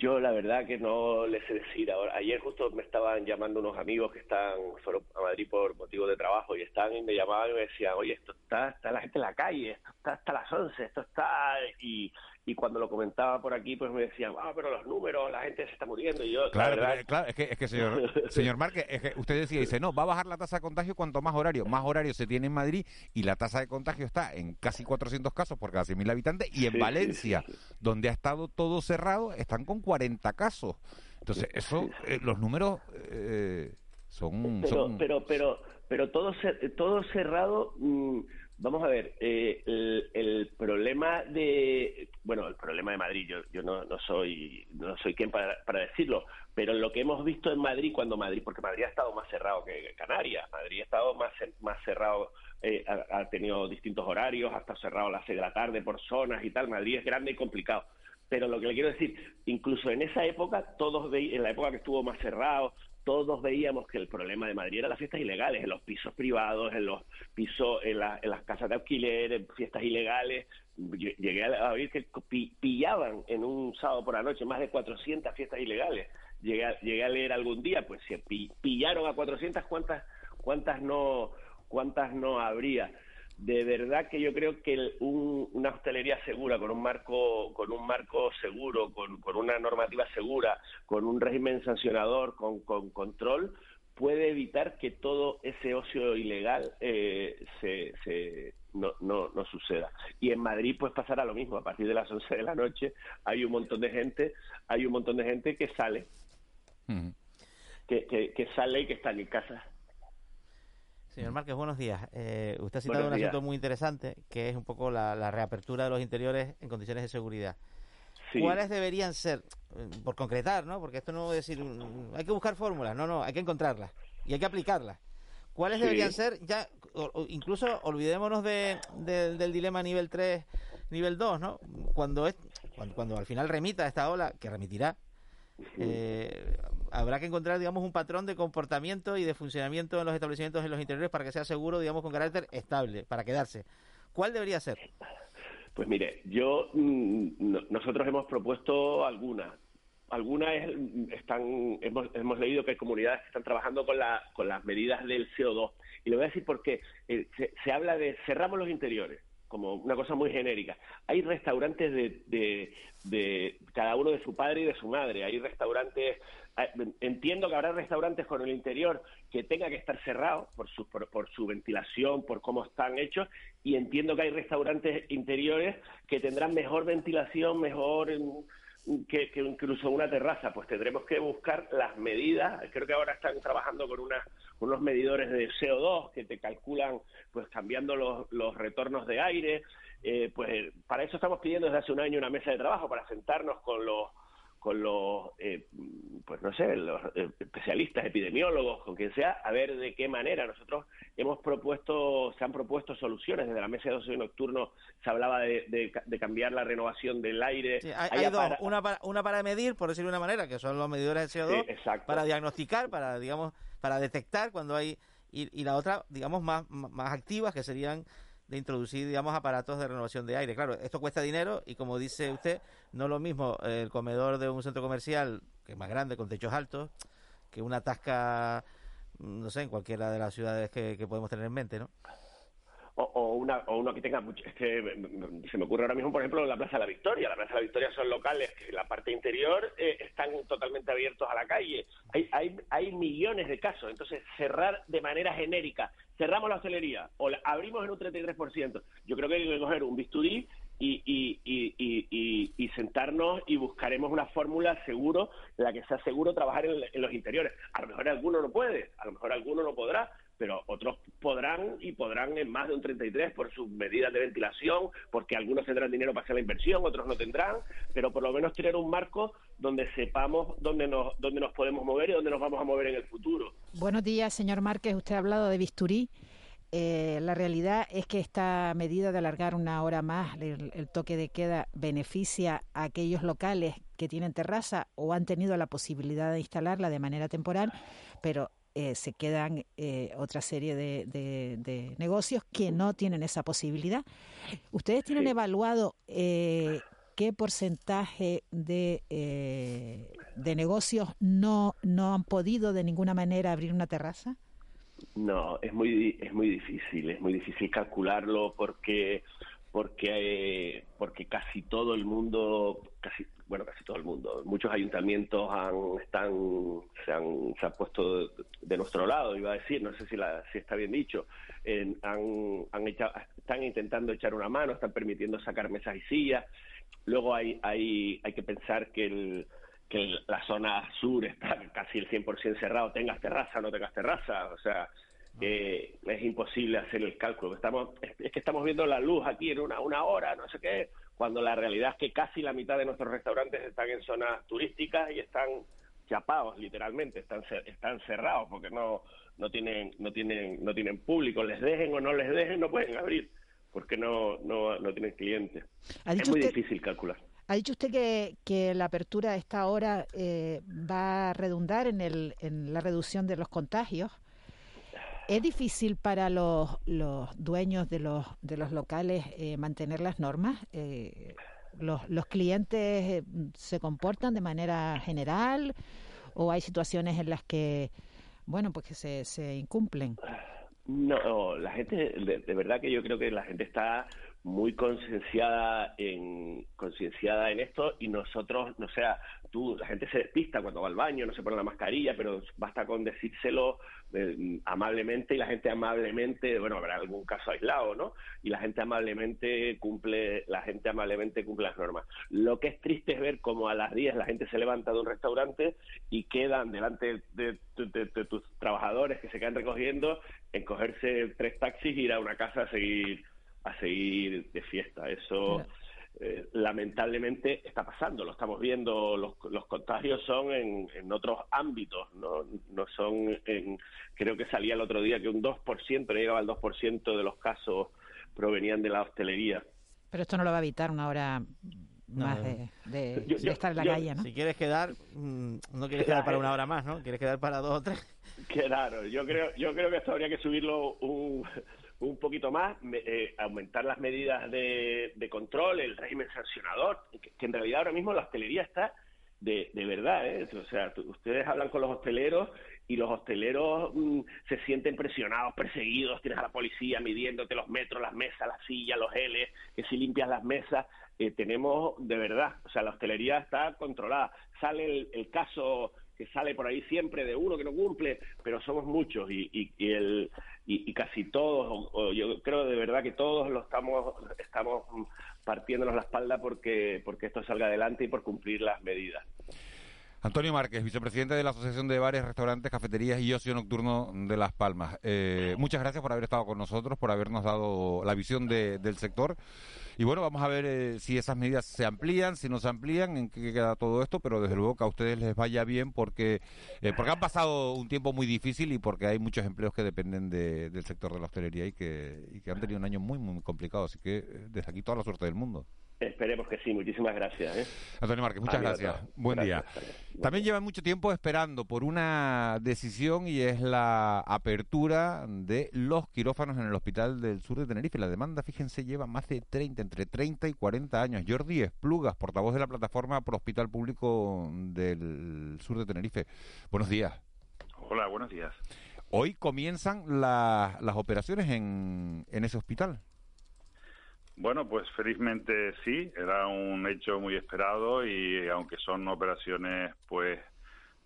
Yo la verdad que no les sé decir ahora. Ayer justo me estaban llamando unos amigos que están fueron a Madrid por motivo de trabajo y están y me llamaban y me decían, oye, esto está, está la gente en la calle, esto está hasta las 11, esto está... Y, y cuando lo comentaba por aquí, pues me decían, ah, pero los números, la gente se está muriendo. Y yo, claro, verdad... claro es que, es que señor, señor Márquez, es que usted decía, dice, no, va a bajar la tasa de contagio cuanto más horario. Más horario se tiene en Madrid y la tasa de contagio está en casi 400 casos por cada 100.000 habitantes. Y en Sí, Valencia, sí, sí. donde ha estado todo cerrado, están con 40 casos. Entonces, eso, eh, los números eh, son, pero, son... pero, pero, pero todo, todo cerrado. mmm, vamos a ver, eh, el, problema de, bueno, el problema de Madrid, yo, yo no, no soy, no soy quien para, para, decirlo, pero lo que hemos visto en Madrid, cuando Madrid, porque Madrid ha estado más cerrado que Canarias, Madrid ha estado más, más cerrado, eh, ha, tenido distintos horarios, ha estado cerrado a las seis de la tarde por zonas y tal, Madrid es grande y complicado. Pero lo que le quiero decir, incluso en esa época, todos en la época que estuvo más cerrado, todos veíamos que el problema de Madrid era las fiestas ilegales, en los pisos privados, en los pisos, en, la- en las casas de alquiler, en fiestas ilegales. Lle- Llegué a oír que pi- pillaban en un sábado por la noche más de 400 fiestas ilegales. Llegué a, llegué a leer algún día, pues si pi- pillaron a 400, ¿cuántas, cuántas no, cuántas no habría? De verdad que yo creo que el- un- una hostelería segura con un marco con un marco seguro con, con una normativa segura con un régimen sancionador con, con control puede evitar que todo ese ocio ilegal eh, se, se- no, no, no suceda. Y en Madrid pues pasará lo mismo. A partir de las 11 de la noche hay un montón de gente hay un montón de gente que sale. Que, que, que sale y que está en casa Señor Márquez, buenos días. Eh, usted ha citado Buenos un días. asunto muy interesante, que es un poco la, la reapertura de los interiores en condiciones de seguridad. Sí. ¿Cuáles deberían ser, eh, por concretar, ¿no? Porque esto no es decir, hay que buscar fórmulas, no, no, hay que encontrarlas y hay que aplicarlas. ¿Cuáles Sí. deberían ser, ya, o- o incluso olvidémonos de, de- del dilema nivel 3, nivel 2, ¿no? Cuando, es, cuando, cuando al final remita esta ola, que remitirá, eh, habrá que encontrar, digamos, un patrón de comportamiento y de funcionamiento en los establecimientos en los interiores para que sea seguro, digamos, con carácter estable, para quedarse. ¿Cuál debería ser? Pues mire, yo mm, no- nosotros hemos propuesto algunas. Algunas es- están hemos, hemos leído que hay comunidades que están trabajando con la, con las medidas del CO2 y le voy a decir por qué. Eh, se, se habla de cerramos los interiores como una cosa muy genérica. Hay restaurantes de, de, de cada uno de su padre y de su madre. Hay restaurantes, entiendo que habrá restaurantes con el interior que tenga que estar cerrado por su, por, por su ventilación, por cómo están hechos, y entiendo que hay restaurantes interiores que tendrán mejor ventilación, mejor mm, que, que incluso una terraza. Pues tendremos que buscar las medidas. Creo que ahora están trabajando con unas unos medidores de CO2 que te calculan, pues cambiando los, los retornos de aire. Eh, pues para eso estamos pidiendo desde hace un año una mesa de trabajo para sentarnos con los con los, eh, pues no sé, los eh, especialistas, epidemiólogos, con quien sea, a ver de qué manera. Nosotros hemos propuesto, se han propuesto soluciones. Desde la mesa de ocio nocturno se hablaba de, de, de cambiar la renovación del aire. Sí, hay, dos, una para, una para medir, por decirlo de una manera, que son los medidores de CO2, Sí, exacto. para diagnosticar, para, digamos, para detectar cuando hay, y, y la otra, digamos, más, más activas, que serían de introducir, digamos, aparatos de renovación de aire. Claro, esto cuesta dinero y como dice usted, no es lo mismo el comedor de un centro comercial, que es más grande, con techos altos, que una tasca, no sé, en cualquiera de las ciudades que, que podemos tener en mente, ¿no? O, una o uno que tenga mucho es que mm, se me ocurre ahora mismo por ejemplo la Plaza de la Victoria. La Plaza de la Victoria son locales que la parte interior eh, están totalmente abiertos a la calle. Hay, hay hay millones de casos. Entonces cerrar de manera genérica cerramos la hostelería o la abrimos en un 33% yo creo que hay que coger un bisturí y, y, y, y, sentarnos y buscaremos una fórmula seguro la que sea seguro trabajar en los interiores. A lo mejor alguno no puede, a lo mejor alguno no podrá, pero otros podrán y podrán en más de un 33 por sus medidas de ventilación, porque algunos tendrán dinero para hacer la inversión, otros no tendrán, pero por lo menos tener un marco donde sepamos dónde nos, dónde nos podemos mover y dónde nos vamos a mover en el futuro. Buenos días, señor Márquez. Usted ha hablado de bisturí. Eh, la realidad es que esta medida de alargar una hora más el, el toque de queda beneficia a aquellos locales que tienen terraza o han tenido la posibilidad de instalarla de manera temporal, pero eh, se quedan eh, otra serie de, de- de negocios que no tienen esa posibilidad. ¿Ustedes tienen evaluado eh, qué porcentaje de, eh, de negocios no, no han podido de ninguna manera abrir una terraza? No, es muy es muy difícil, es muy difícil calcularlo porque porque eh, porque casi todo el mundo, casi bueno, casi todo el mundo, muchos ayuntamientos han están se han se han puesto de, nuestro lado, iba a decir, no sé si la si está bien dicho, han han echado- están intentando echar una mano, están permitiendo sacar mesas y sillas. Luego hay hay hay que pensar que el que la zona sur está casi el 100% cerrado, tengas terraza no tengas terraza, o sea, eh, es imposible hacer el cálculo. Estamos, es, que estamos viendo la luz aquí en una, una hora, no sé qué, cuando la realidad es que casi la mitad de nuestros restaurantes están en zonas turísticas y están chapados literalmente, están están cerrados porque no no tienen no tienen no tienen público, les dejen o no les dejen no pueden abrir porque no no, no tienen clientes. Es muy usted- difícil calcular. Ha dicho usted que, que la apertura a esta hora eh, va a redundar en, el, en la reducción de los contagios. ¿Es difícil para los, dueños de los, de los locales eh, mantener las normas? Eh, los, ¿Los clientes eh, se comportan de manera general o hay situaciones en las que, bueno, pues que se, se incumplen? No, la gente, de verdad que yo creo que la gente está muy concienciada en concienciada en esto y nosotros, no sea, tú, la gente se despista cuando va al baño, no se pone la mascarilla, pero basta con decírselo eh, amablemente y la gente amablemente, bueno, habrá algún caso aislado, ¿no? Y la gente amablemente cumple, la gente amablemente cumple las normas. Lo que es triste es ver cómo a las 10 la gente se levanta de un restaurante y quedan delante de, de, de, tus trabajadores que se quedan recogiendo en cogerse tres taxis ir a una casa a seguir a seguir de fiesta. Eso eh, lamentablemente está pasando, lo estamos viendo, los, los contagios son en, en otros ámbitos, no, no son en, creo que salía el otro día que un 2%, no llegaba al 2% de los casos provenían de la hostelería. Pero esto no lo va a evitar una hora más de, de, Yo- de yo- estar en la yo- calle, ¿no? Si quieres quedar, mm, no quieres quedar para una hora más, ¿no? Quieres quedar para dos o tres. Claro, yo creo, yo creo que esto habría que subirlo un, un poquito más, eh, aumentar las medidas de, control, el régimen sancionador, que, en realidad ahora mismo la hostelería está de, de verdad, ¿eh? O sea, ustedes hablan con los hosteleros y los hosteleros mm, se sienten presionados, perseguidos, tienes a la policía midiéndote los metros, las mesas, las sillas, los L, que si limpias las mesas, eh, tenemos de verdad, o sea, la hostelería está controlada. Sale el, el caso que sale por ahí siempre de uno que no cumple, pero somos muchos y, y, el, y, casi todos, o, yo creo de verdad que todos lo estamos, estamos partiéndonos la espalda porque, porque esto salga adelante y por cumplir las medidas. Antonio Márquez, vicepresidente de la Asociación de Bares, Restaurantes, Cafeterías y Ocio Nocturno de Las Palmas. Eh, muchas gracias por haber estado con nosotros, por habernos dado la visión de- del sector. Y bueno, vamos a ver eh, si esas medidas se amplían, si no se amplían, en qué queda todo esto, pero desde luego que a ustedes les vaya bien porque, eh, porque han pasado un tiempo muy difícil y porque hay muchos empleos que dependen de- del sector de la hostelería y que, y que han tenido un año muy, muy complicado. Así que eh, desde aquí toda la suerte del mundo. Esperemos que sí, muchísimas gracias. ¿eh? Antonio Márquez, muchas Adiós gracias. Buen Gracias, día. adiós. También llevan mucho tiempo esperando por una decisión y es la apertura de los quirófanos en el Hospital del Sur de Tenerife. La demanda, fíjense, lleva más de 30, entre 30 y 40 años. Jordi Esplugas, portavoz de la plataforma Pro Hospital Público del Sur de Tenerife. Buenos días. Hola, buenos días. Hoy comienzan la- las operaciones en, en ese hospital. Bueno, pues felizmente sí, era un hecho muy esperado y aunque son operaciones pues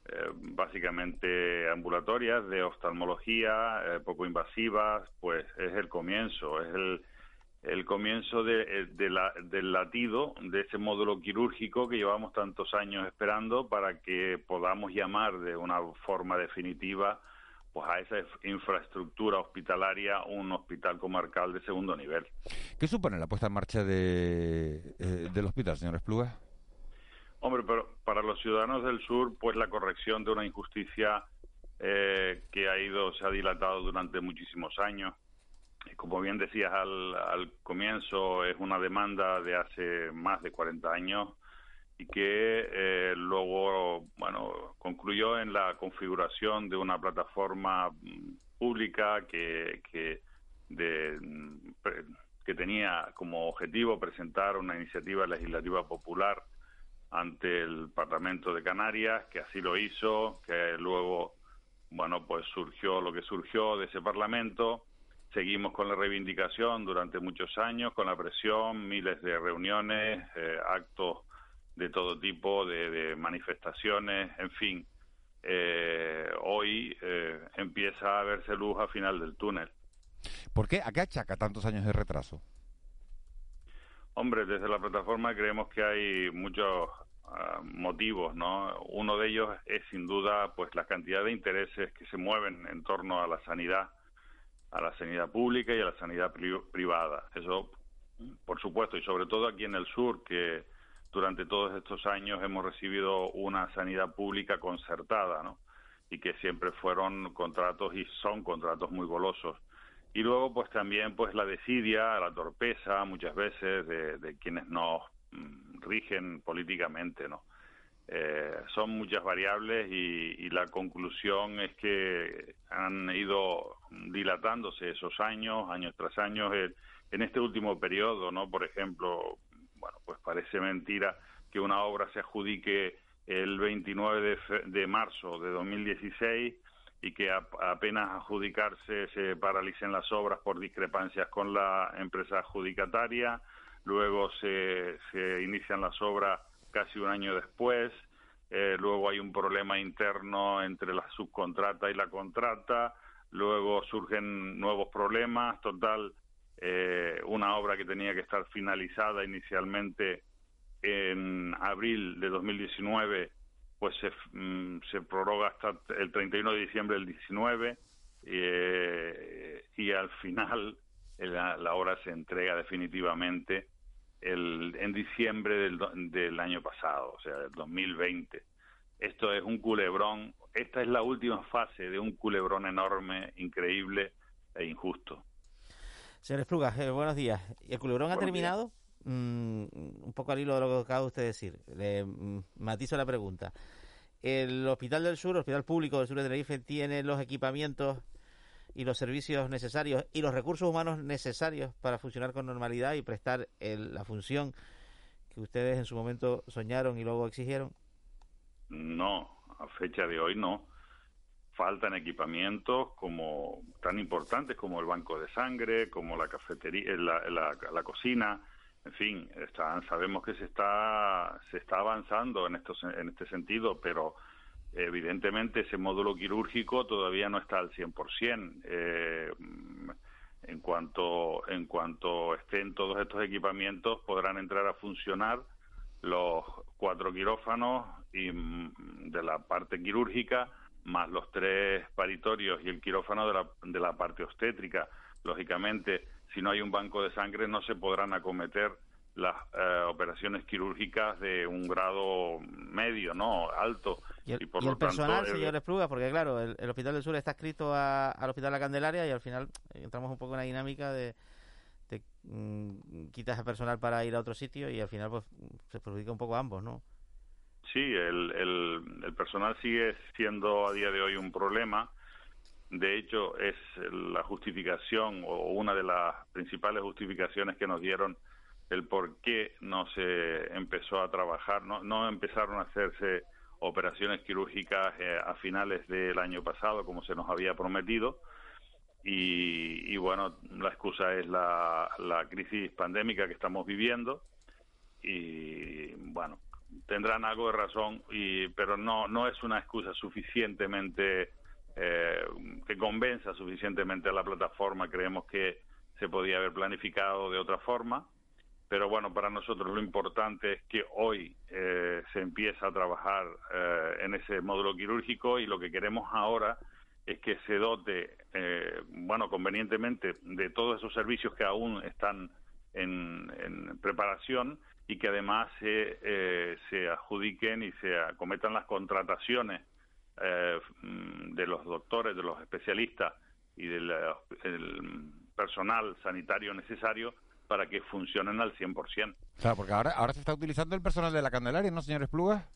eh, básicamente ambulatorias de oftalmología, eh, poco invasivas, pues es el comienzo, es el, el comienzo eh, de la- del latido de ese módulo quirúrgico que llevamos tantos años esperando para que podamos llamar de una forma definitiva pues a esa inf- infraestructura hospitalaria un hospital comarcal de segundo nivel. ¿Qué supone la puesta en marcha de, eh, del hospital, señor Esplugas? Hombre, pero para los ciudadanos del sur, pues la corrección de una injusticia eh, que ha ido, se ha dilatado durante muchísimos años. Como bien decías al, al comienzo, es una demanda de hace más de 40 años y que eh, luego, bueno, concluyó en la configuración de una plataforma mm, pública que, que, de, mm, que tenía como objetivo presentar una iniciativa legislativa popular ante el Parlamento de Canarias, que así lo hizo, que luego, bueno, pues surgió lo que surgió de ese Parlamento. Seguimos con la reivindicación durante muchos años, con la presión, miles de reuniones, eh, actos de todo tipo, de, de manifestaciones, en fin. Eh, hoy eh, empieza a verse luz al final del túnel. ¿Por qué? ¿A qué achaca tantos años de retraso? Hombre, desde la plataforma creemos que hay muchos ah, motivos, ¿no? Uno de ellos es sin duda pues la cantidad de intereses que se mueven en torno a la sanidad, a la sanidad pública y a la sanidad pri- privada. Eso, por supuesto, y sobre todo aquí en el sur, que durante todos estos años hemos recibido una sanidad pública concertada, ¿no? Y que siempre fueron contratos y son contratos muy golosos y luego pues también pues la desidia, la torpeza muchas veces de, quienes nos mm, rigen políticamente, ¿no? Eh, son muchas variables y, la conclusión es que han ido dilatándose esos años, años tras años. en este último periodo, ¿no? Por ejemplo, bueno, pues parece mentira que una obra se adjudique el 29 de, marzo de 2016 y que apenas adjudicarse se paralicen las obras por discrepancias con la empresa adjudicataria, luego se, se inician las obras casi un año después, eh, luego hay un problema interno entre la subcontrata y la contrata, luego surgen nuevos problemas, total, eh, una obra que tenía que estar finalizada inicialmente en abril de 2019 pues se, mm, se prorroga hasta el 31 de diciembre del 19 eh, y al final la, la, obra se entrega definitivamente el, en diciembre del, del año pasado, o sea, del 2020. Esto es un culebrón, esta es la última fase de un culebrón enorme, increíble e injusto. Señor Espluga, eh, buenos días. ¿El culebrón ha terminado? Mm, un poco al hilo de lo que acaba usted de decir. Le mm, matizo la pregunta. ¿El Hospital del Sur, el Hospital Público del Sur de Tenerife, tiene los equipamientos y los servicios necesarios y los recursos humanos necesarios para funcionar con normalidad y prestar la función que ustedes en su momento soñaron y luego exigieron? No, a fecha de hoy no. Faltan equipamientos como tan importantes como el banco de sangre, como la cafetería, la cocina, en fin, sabemos que se está, se está avanzando en, estos, en este sentido, pero evidentemente ese módulo quirúrgico todavía no está al 100%. Eh, en cuanto en cuanto estén todos estos equipamientos podrán entrar a funcionar los cuatro quirófanos y mm, de la parte quirúrgica más los tres paritorios y el quirófano de la, de la parte obstétrica. Lógicamente, si no hay un banco de sangre no se podrán acometer las eh, operaciones quirúrgicas de un grado medio, no alto. Y el, por el personal, señor Espluga, porque claro, el, Hospital del Sur está escrito al Hospital La Candelaria y al final entramos un poco en la dinámica de, mm, quitas el personal para ir a otro sitio y al final pues se perjudica un poco a ambos, ¿no? Sí, el, el personal sigue siendo a día de hoy un problema de hecho, es la justificación o una de las principales justificaciones que nos dieron el por qué no se empezó a trabajar, no, no empezaron a hacerse operaciones quirúrgicas eh, a finales del año pasado, como se nos había prometido. Y, bueno, la excusa es la, la crisis pandémica que estamos viviendo. Y bueno, tendrán algo de razón, y, pero no, no es una excusa suficientemente eh, que convenza suficientemente a la plataforma. Creemos que se podía haber planificado de otra forma, pero bueno, para nosotros lo importante es que hoy eh, se empieza a trabajar eh, en ese módulo quirúrgico y lo que queremos ahora es que se dote, bueno, convenientemente de todos esos servicios que aún están en, preparación y que además se, se adjudiquen y se acometan las contrataciones eh, de los doctores, de los especialistas y del personal sanitario necesario para que funcionen al 100%. Claro, porque ahora, ahora se está utilizando el personal de la Candelaria, ¿no, señor Espluga?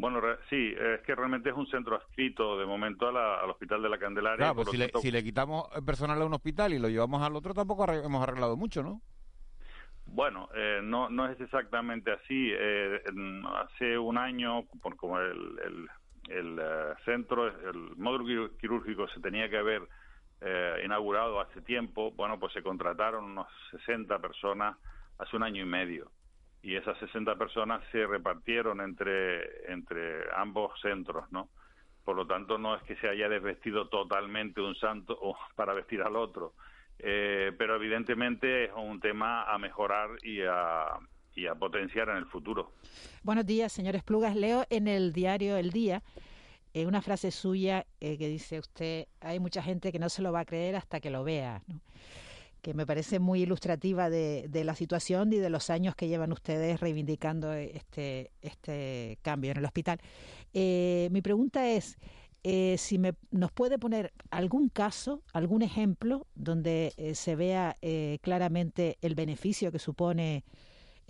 Bueno, sí, es que realmente es un centro adscrito de momento al Hospital de la Candelaria. Claro, pues si, le, si le quitamos personal a un hospital y lo llevamos al otro, tampoco hemos arreglado mucho, ¿no? Bueno, eh, no, no es exactamente así. Eh, hace un año, por como el, el eh, centro, el módulo quirúrgico se tenía que haber eh, inaugurado hace tiempo, bueno, pues se contrataron unos 60 personas hace un año y medio y esas 60 personas se repartieron entre, entre ambos centros, ¿no? Por lo tanto, no es que se haya desvestido totalmente un santo para vestir al otro, eh, pero evidentemente es un tema a mejorar y a, y a potenciar en el futuro. Buenos días, señores Plugas. Leo en el diario El Día eh, una frase suya eh, que dice usted, hay mucha gente que no se lo va a creer hasta que lo vea, que me parece muy ilustrativa de, la situación y de los años que llevan ustedes reivindicando este, este cambio en el hospital. Eh, mi pregunta es, si me, nos puede poner algún caso, algún ejemplo donde se vea claramente el beneficio que supone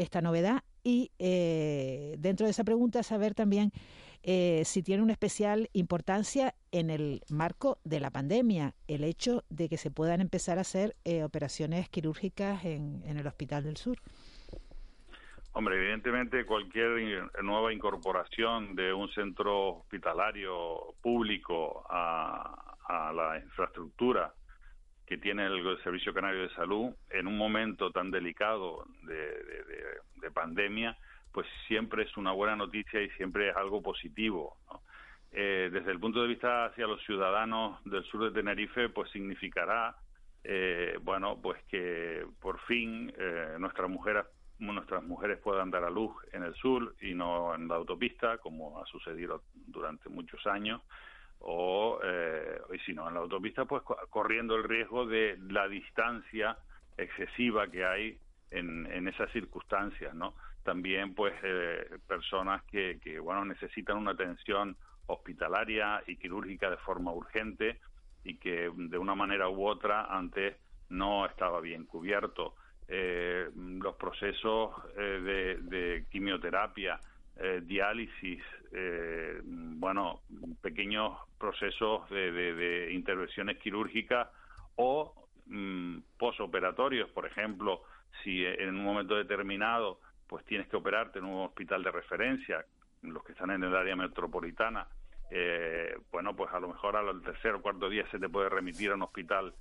esta novedad Y eh, dentro de esa pregunta, saber también eh, si tiene una especial importancia en el marco de la pandemia, el hecho de que se puedan empezar a hacer eh, operaciones quirúrgicas en, el Hospital del Sur. Hombre, evidentemente cualquier nueva incorporación de un centro hospitalario público a, a la infraestructura que tiene el Servicio Canario de Salud en un momento tan delicado de, pandemia, pues siempre es una buena noticia y siempre es algo positivo. Eh, desde el punto de vista hacia los ciudadanos del sur de Tenerife, pues significará, eh, bueno, pues que por fin eh, nuestras mujeres nuestras mujeres puedan dar a luz en el sur y no en la autopista, como ha sucedido durante muchos años o eh, y si no en la autopista pues corriendo el riesgo de la distancia excesiva que hay en, en esas circunstancias no también pues eh, personas que, que bueno necesitan una atención hospitalaria y quirúrgica de forma urgente y que de una manera u otra antes no estaba bien cubierto. Eh, los procesos de, de quimioterapia eh, diálisis, eh, bueno, pequeños procesos de, intervenciones quirúrgicas o mm, posoperatorios, por ejemplo, si en un momento determinado pues tienes que operarte en un hospital de referencia, los que están en el área metropolitana, eh, bueno, pues a lo mejor al tercer o cuarto día se te puede remitir a un hospital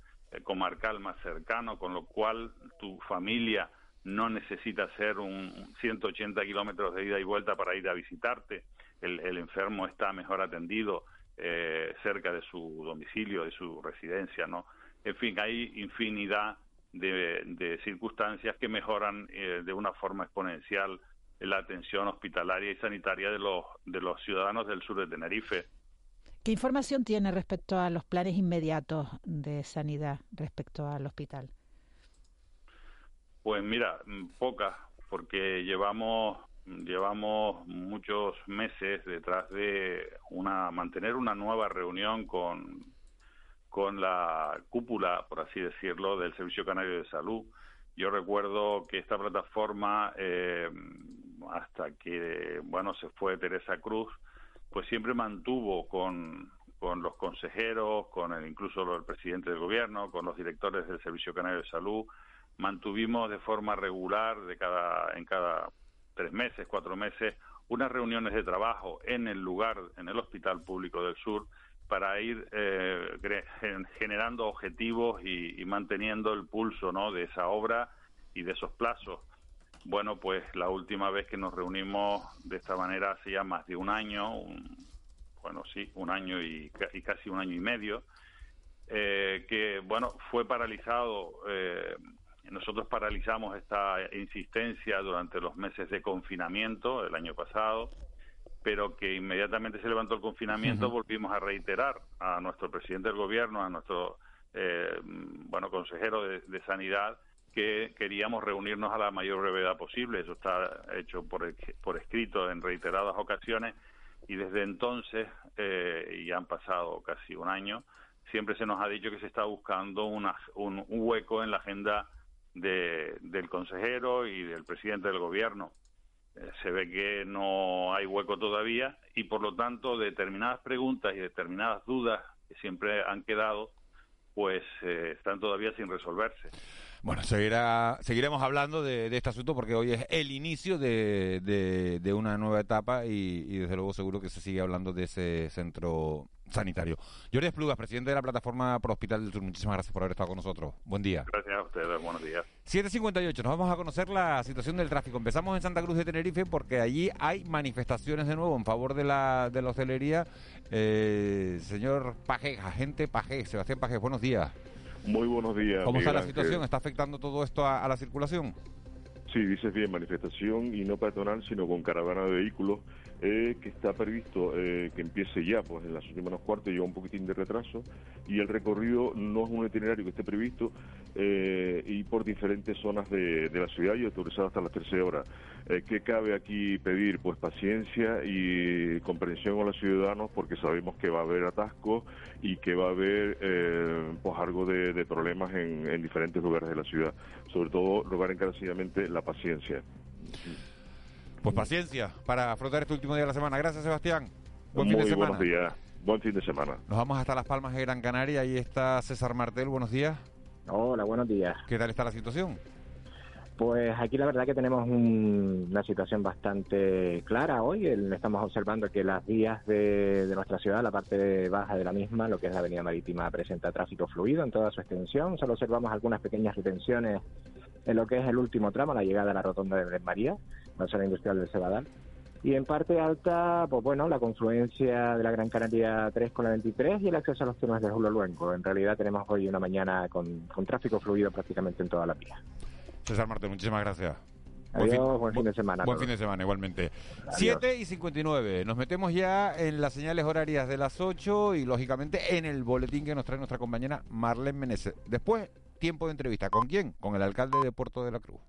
comarcal más cercano, con lo cual tu familia no necesita hacer un 180 kilómetros de ida y vuelta para ir a visitarte. El, enfermo está mejor atendido eh, cerca de su domicilio, de su residencia, ¿no? En fin, hay infinidad de, circunstancias que mejoran eh, de una forma exponencial la atención hospitalaria y sanitaria de los, de los ciudadanos del sur de Tenerife. ¿Qué información tiene respecto a los planes inmediatos de sanidad respecto al hospital? Pues mira, mm, pocas, porque llevamos llevamos muchos meses detrás de una mantener una nueva reunión con con la cúpula, por así decirlo, del Servicio Canario de Salud. Yo recuerdo que esta plataforma, eh, hasta que bueno se fue Teresa Cruz, pues siempre mantuvo con, con los consejeros, con el, incluso el presidente del gobierno, con los directores del Servicio Canario de Salud, mantuvimos de forma regular, de cada, en cada tres meses, cuatro meses, unas reuniones de trabajo en el lugar, en el Hospital Público del Sur, para ir eh, generando objetivos y, manteniendo el pulso ¿no? de esa obra y de esos plazos. Bueno, pues la última vez que nos reunimos de esta manera hace ya más de un año, bueno, sí, un año y, casi un año y medio, eh, que, bueno, fue paralizado eh, nosotros paralizamos esta insistencia durante los meses de confinamiento el año pasado, pero que inmediatamente se levantó el confinamiento volvimos a reiterar a nuestro presidente del gobierno, a nuestro eh, bueno consejero de, Sanidad, que queríamos reunirnos a la mayor brevedad posible. Eso está hecho por, por escrito en reiteradas ocasiones y desde entonces, eh, y han pasado casi un año, siempre se nos ha dicho que se está buscando una, un hueco en la agenda de, del consejero y del presidente del gobierno. Se ve que no hay hueco todavía y por lo tanto determinadas preguntas y determinadas dudas que siempre han quedado pues eh, están todavía sin resolverse. Bueno, seguirá, seguiremos hablando de, este asunto porque hoy es el inicio de, de, una nueva etapa y, desde luego seguro que se sigue hablando de ese centro sanitario. Jordi Plugas, presidente de la plataforma Pro Hospital del Sur, muchísimas gracias por haber estado con nosotros. Buen día. Gracias a ustedes, buenos días. 7.58, nos vamos a conocer la situación del tráfico. Empezamos en Santa Cruz de Tenerife porque allí hay manifestaciones de nuevo en favor de la, de la hostelería. Eh, señor Paje, agente Paje, Sebastián Paje, buenos días. Muy buenos días. ¿Cómo está la situación? ¿Está afectando todo esto a la circulación? Sí, dices bien, manifestación y no peatonal, sino con caravana de vehículos eh, que está previsto eh, que empiece ya, pues en las últimas dos cuartos lleva un poquitín de retraso y el recorrido no es un itinerario que esté previsto eh, y por diferentes zonas de, la ciudad y autorizado hasta las 13 horas. ¿Qué cabe aquí pedir? Pues paciencia y comprensión con los ciudadanos porque sabemos que va a haber atascos y que va a haber pues algo de, problemas en, en, diferentes lugares de la ciudad. Sobre todo, rogar encarecidamente la paciencia. Pues paciencia para afrontar este último día de la semana. Gracias, Sebastián. Buen fin Muy de semana. buenos días. Buen fin de semana. Nos vamos hasta Las Palmas de Gran Canaria. Ahí está César Martel. Buenos días. Hola, buenos días. ¿Qué tal está la situación? Pues aquí la verdad que tenemos un- una situación bastante clara hoy. El- Estamos observando que las vías de, de nuestra ciudad, la parte baja de la misma, lo que es la avenida marítima, presenta tráfico fluido en toda su extensión. Solo observamos algunas pequeñas retenciones en lo que es el último tramo, la llegada a la rotonda de Belén María, la zona industrial del Cebadal. Y en parte alta, pues bueno, la confluencia de la Gran Canaria 3 con la 23 y el acceso a los túneles de Julio Luengo. En realidad tenemos hoy una mañana con, con tráfico fluido prácticamente en toda la vía. César Martel, muchísimas gracias. Adiós, buen fin de semana Buen todos. fin de semana, igualmente. Adiós. 7 y 59. Nos metemos ya en las señales horarias de las 8 y, lógicamente, en el boletín que nos trae nuestra compañera Marlene Meneses. Después, tiempo de entrevista. ¿Con quién? Con el alcalde de Puerto de la Cruz.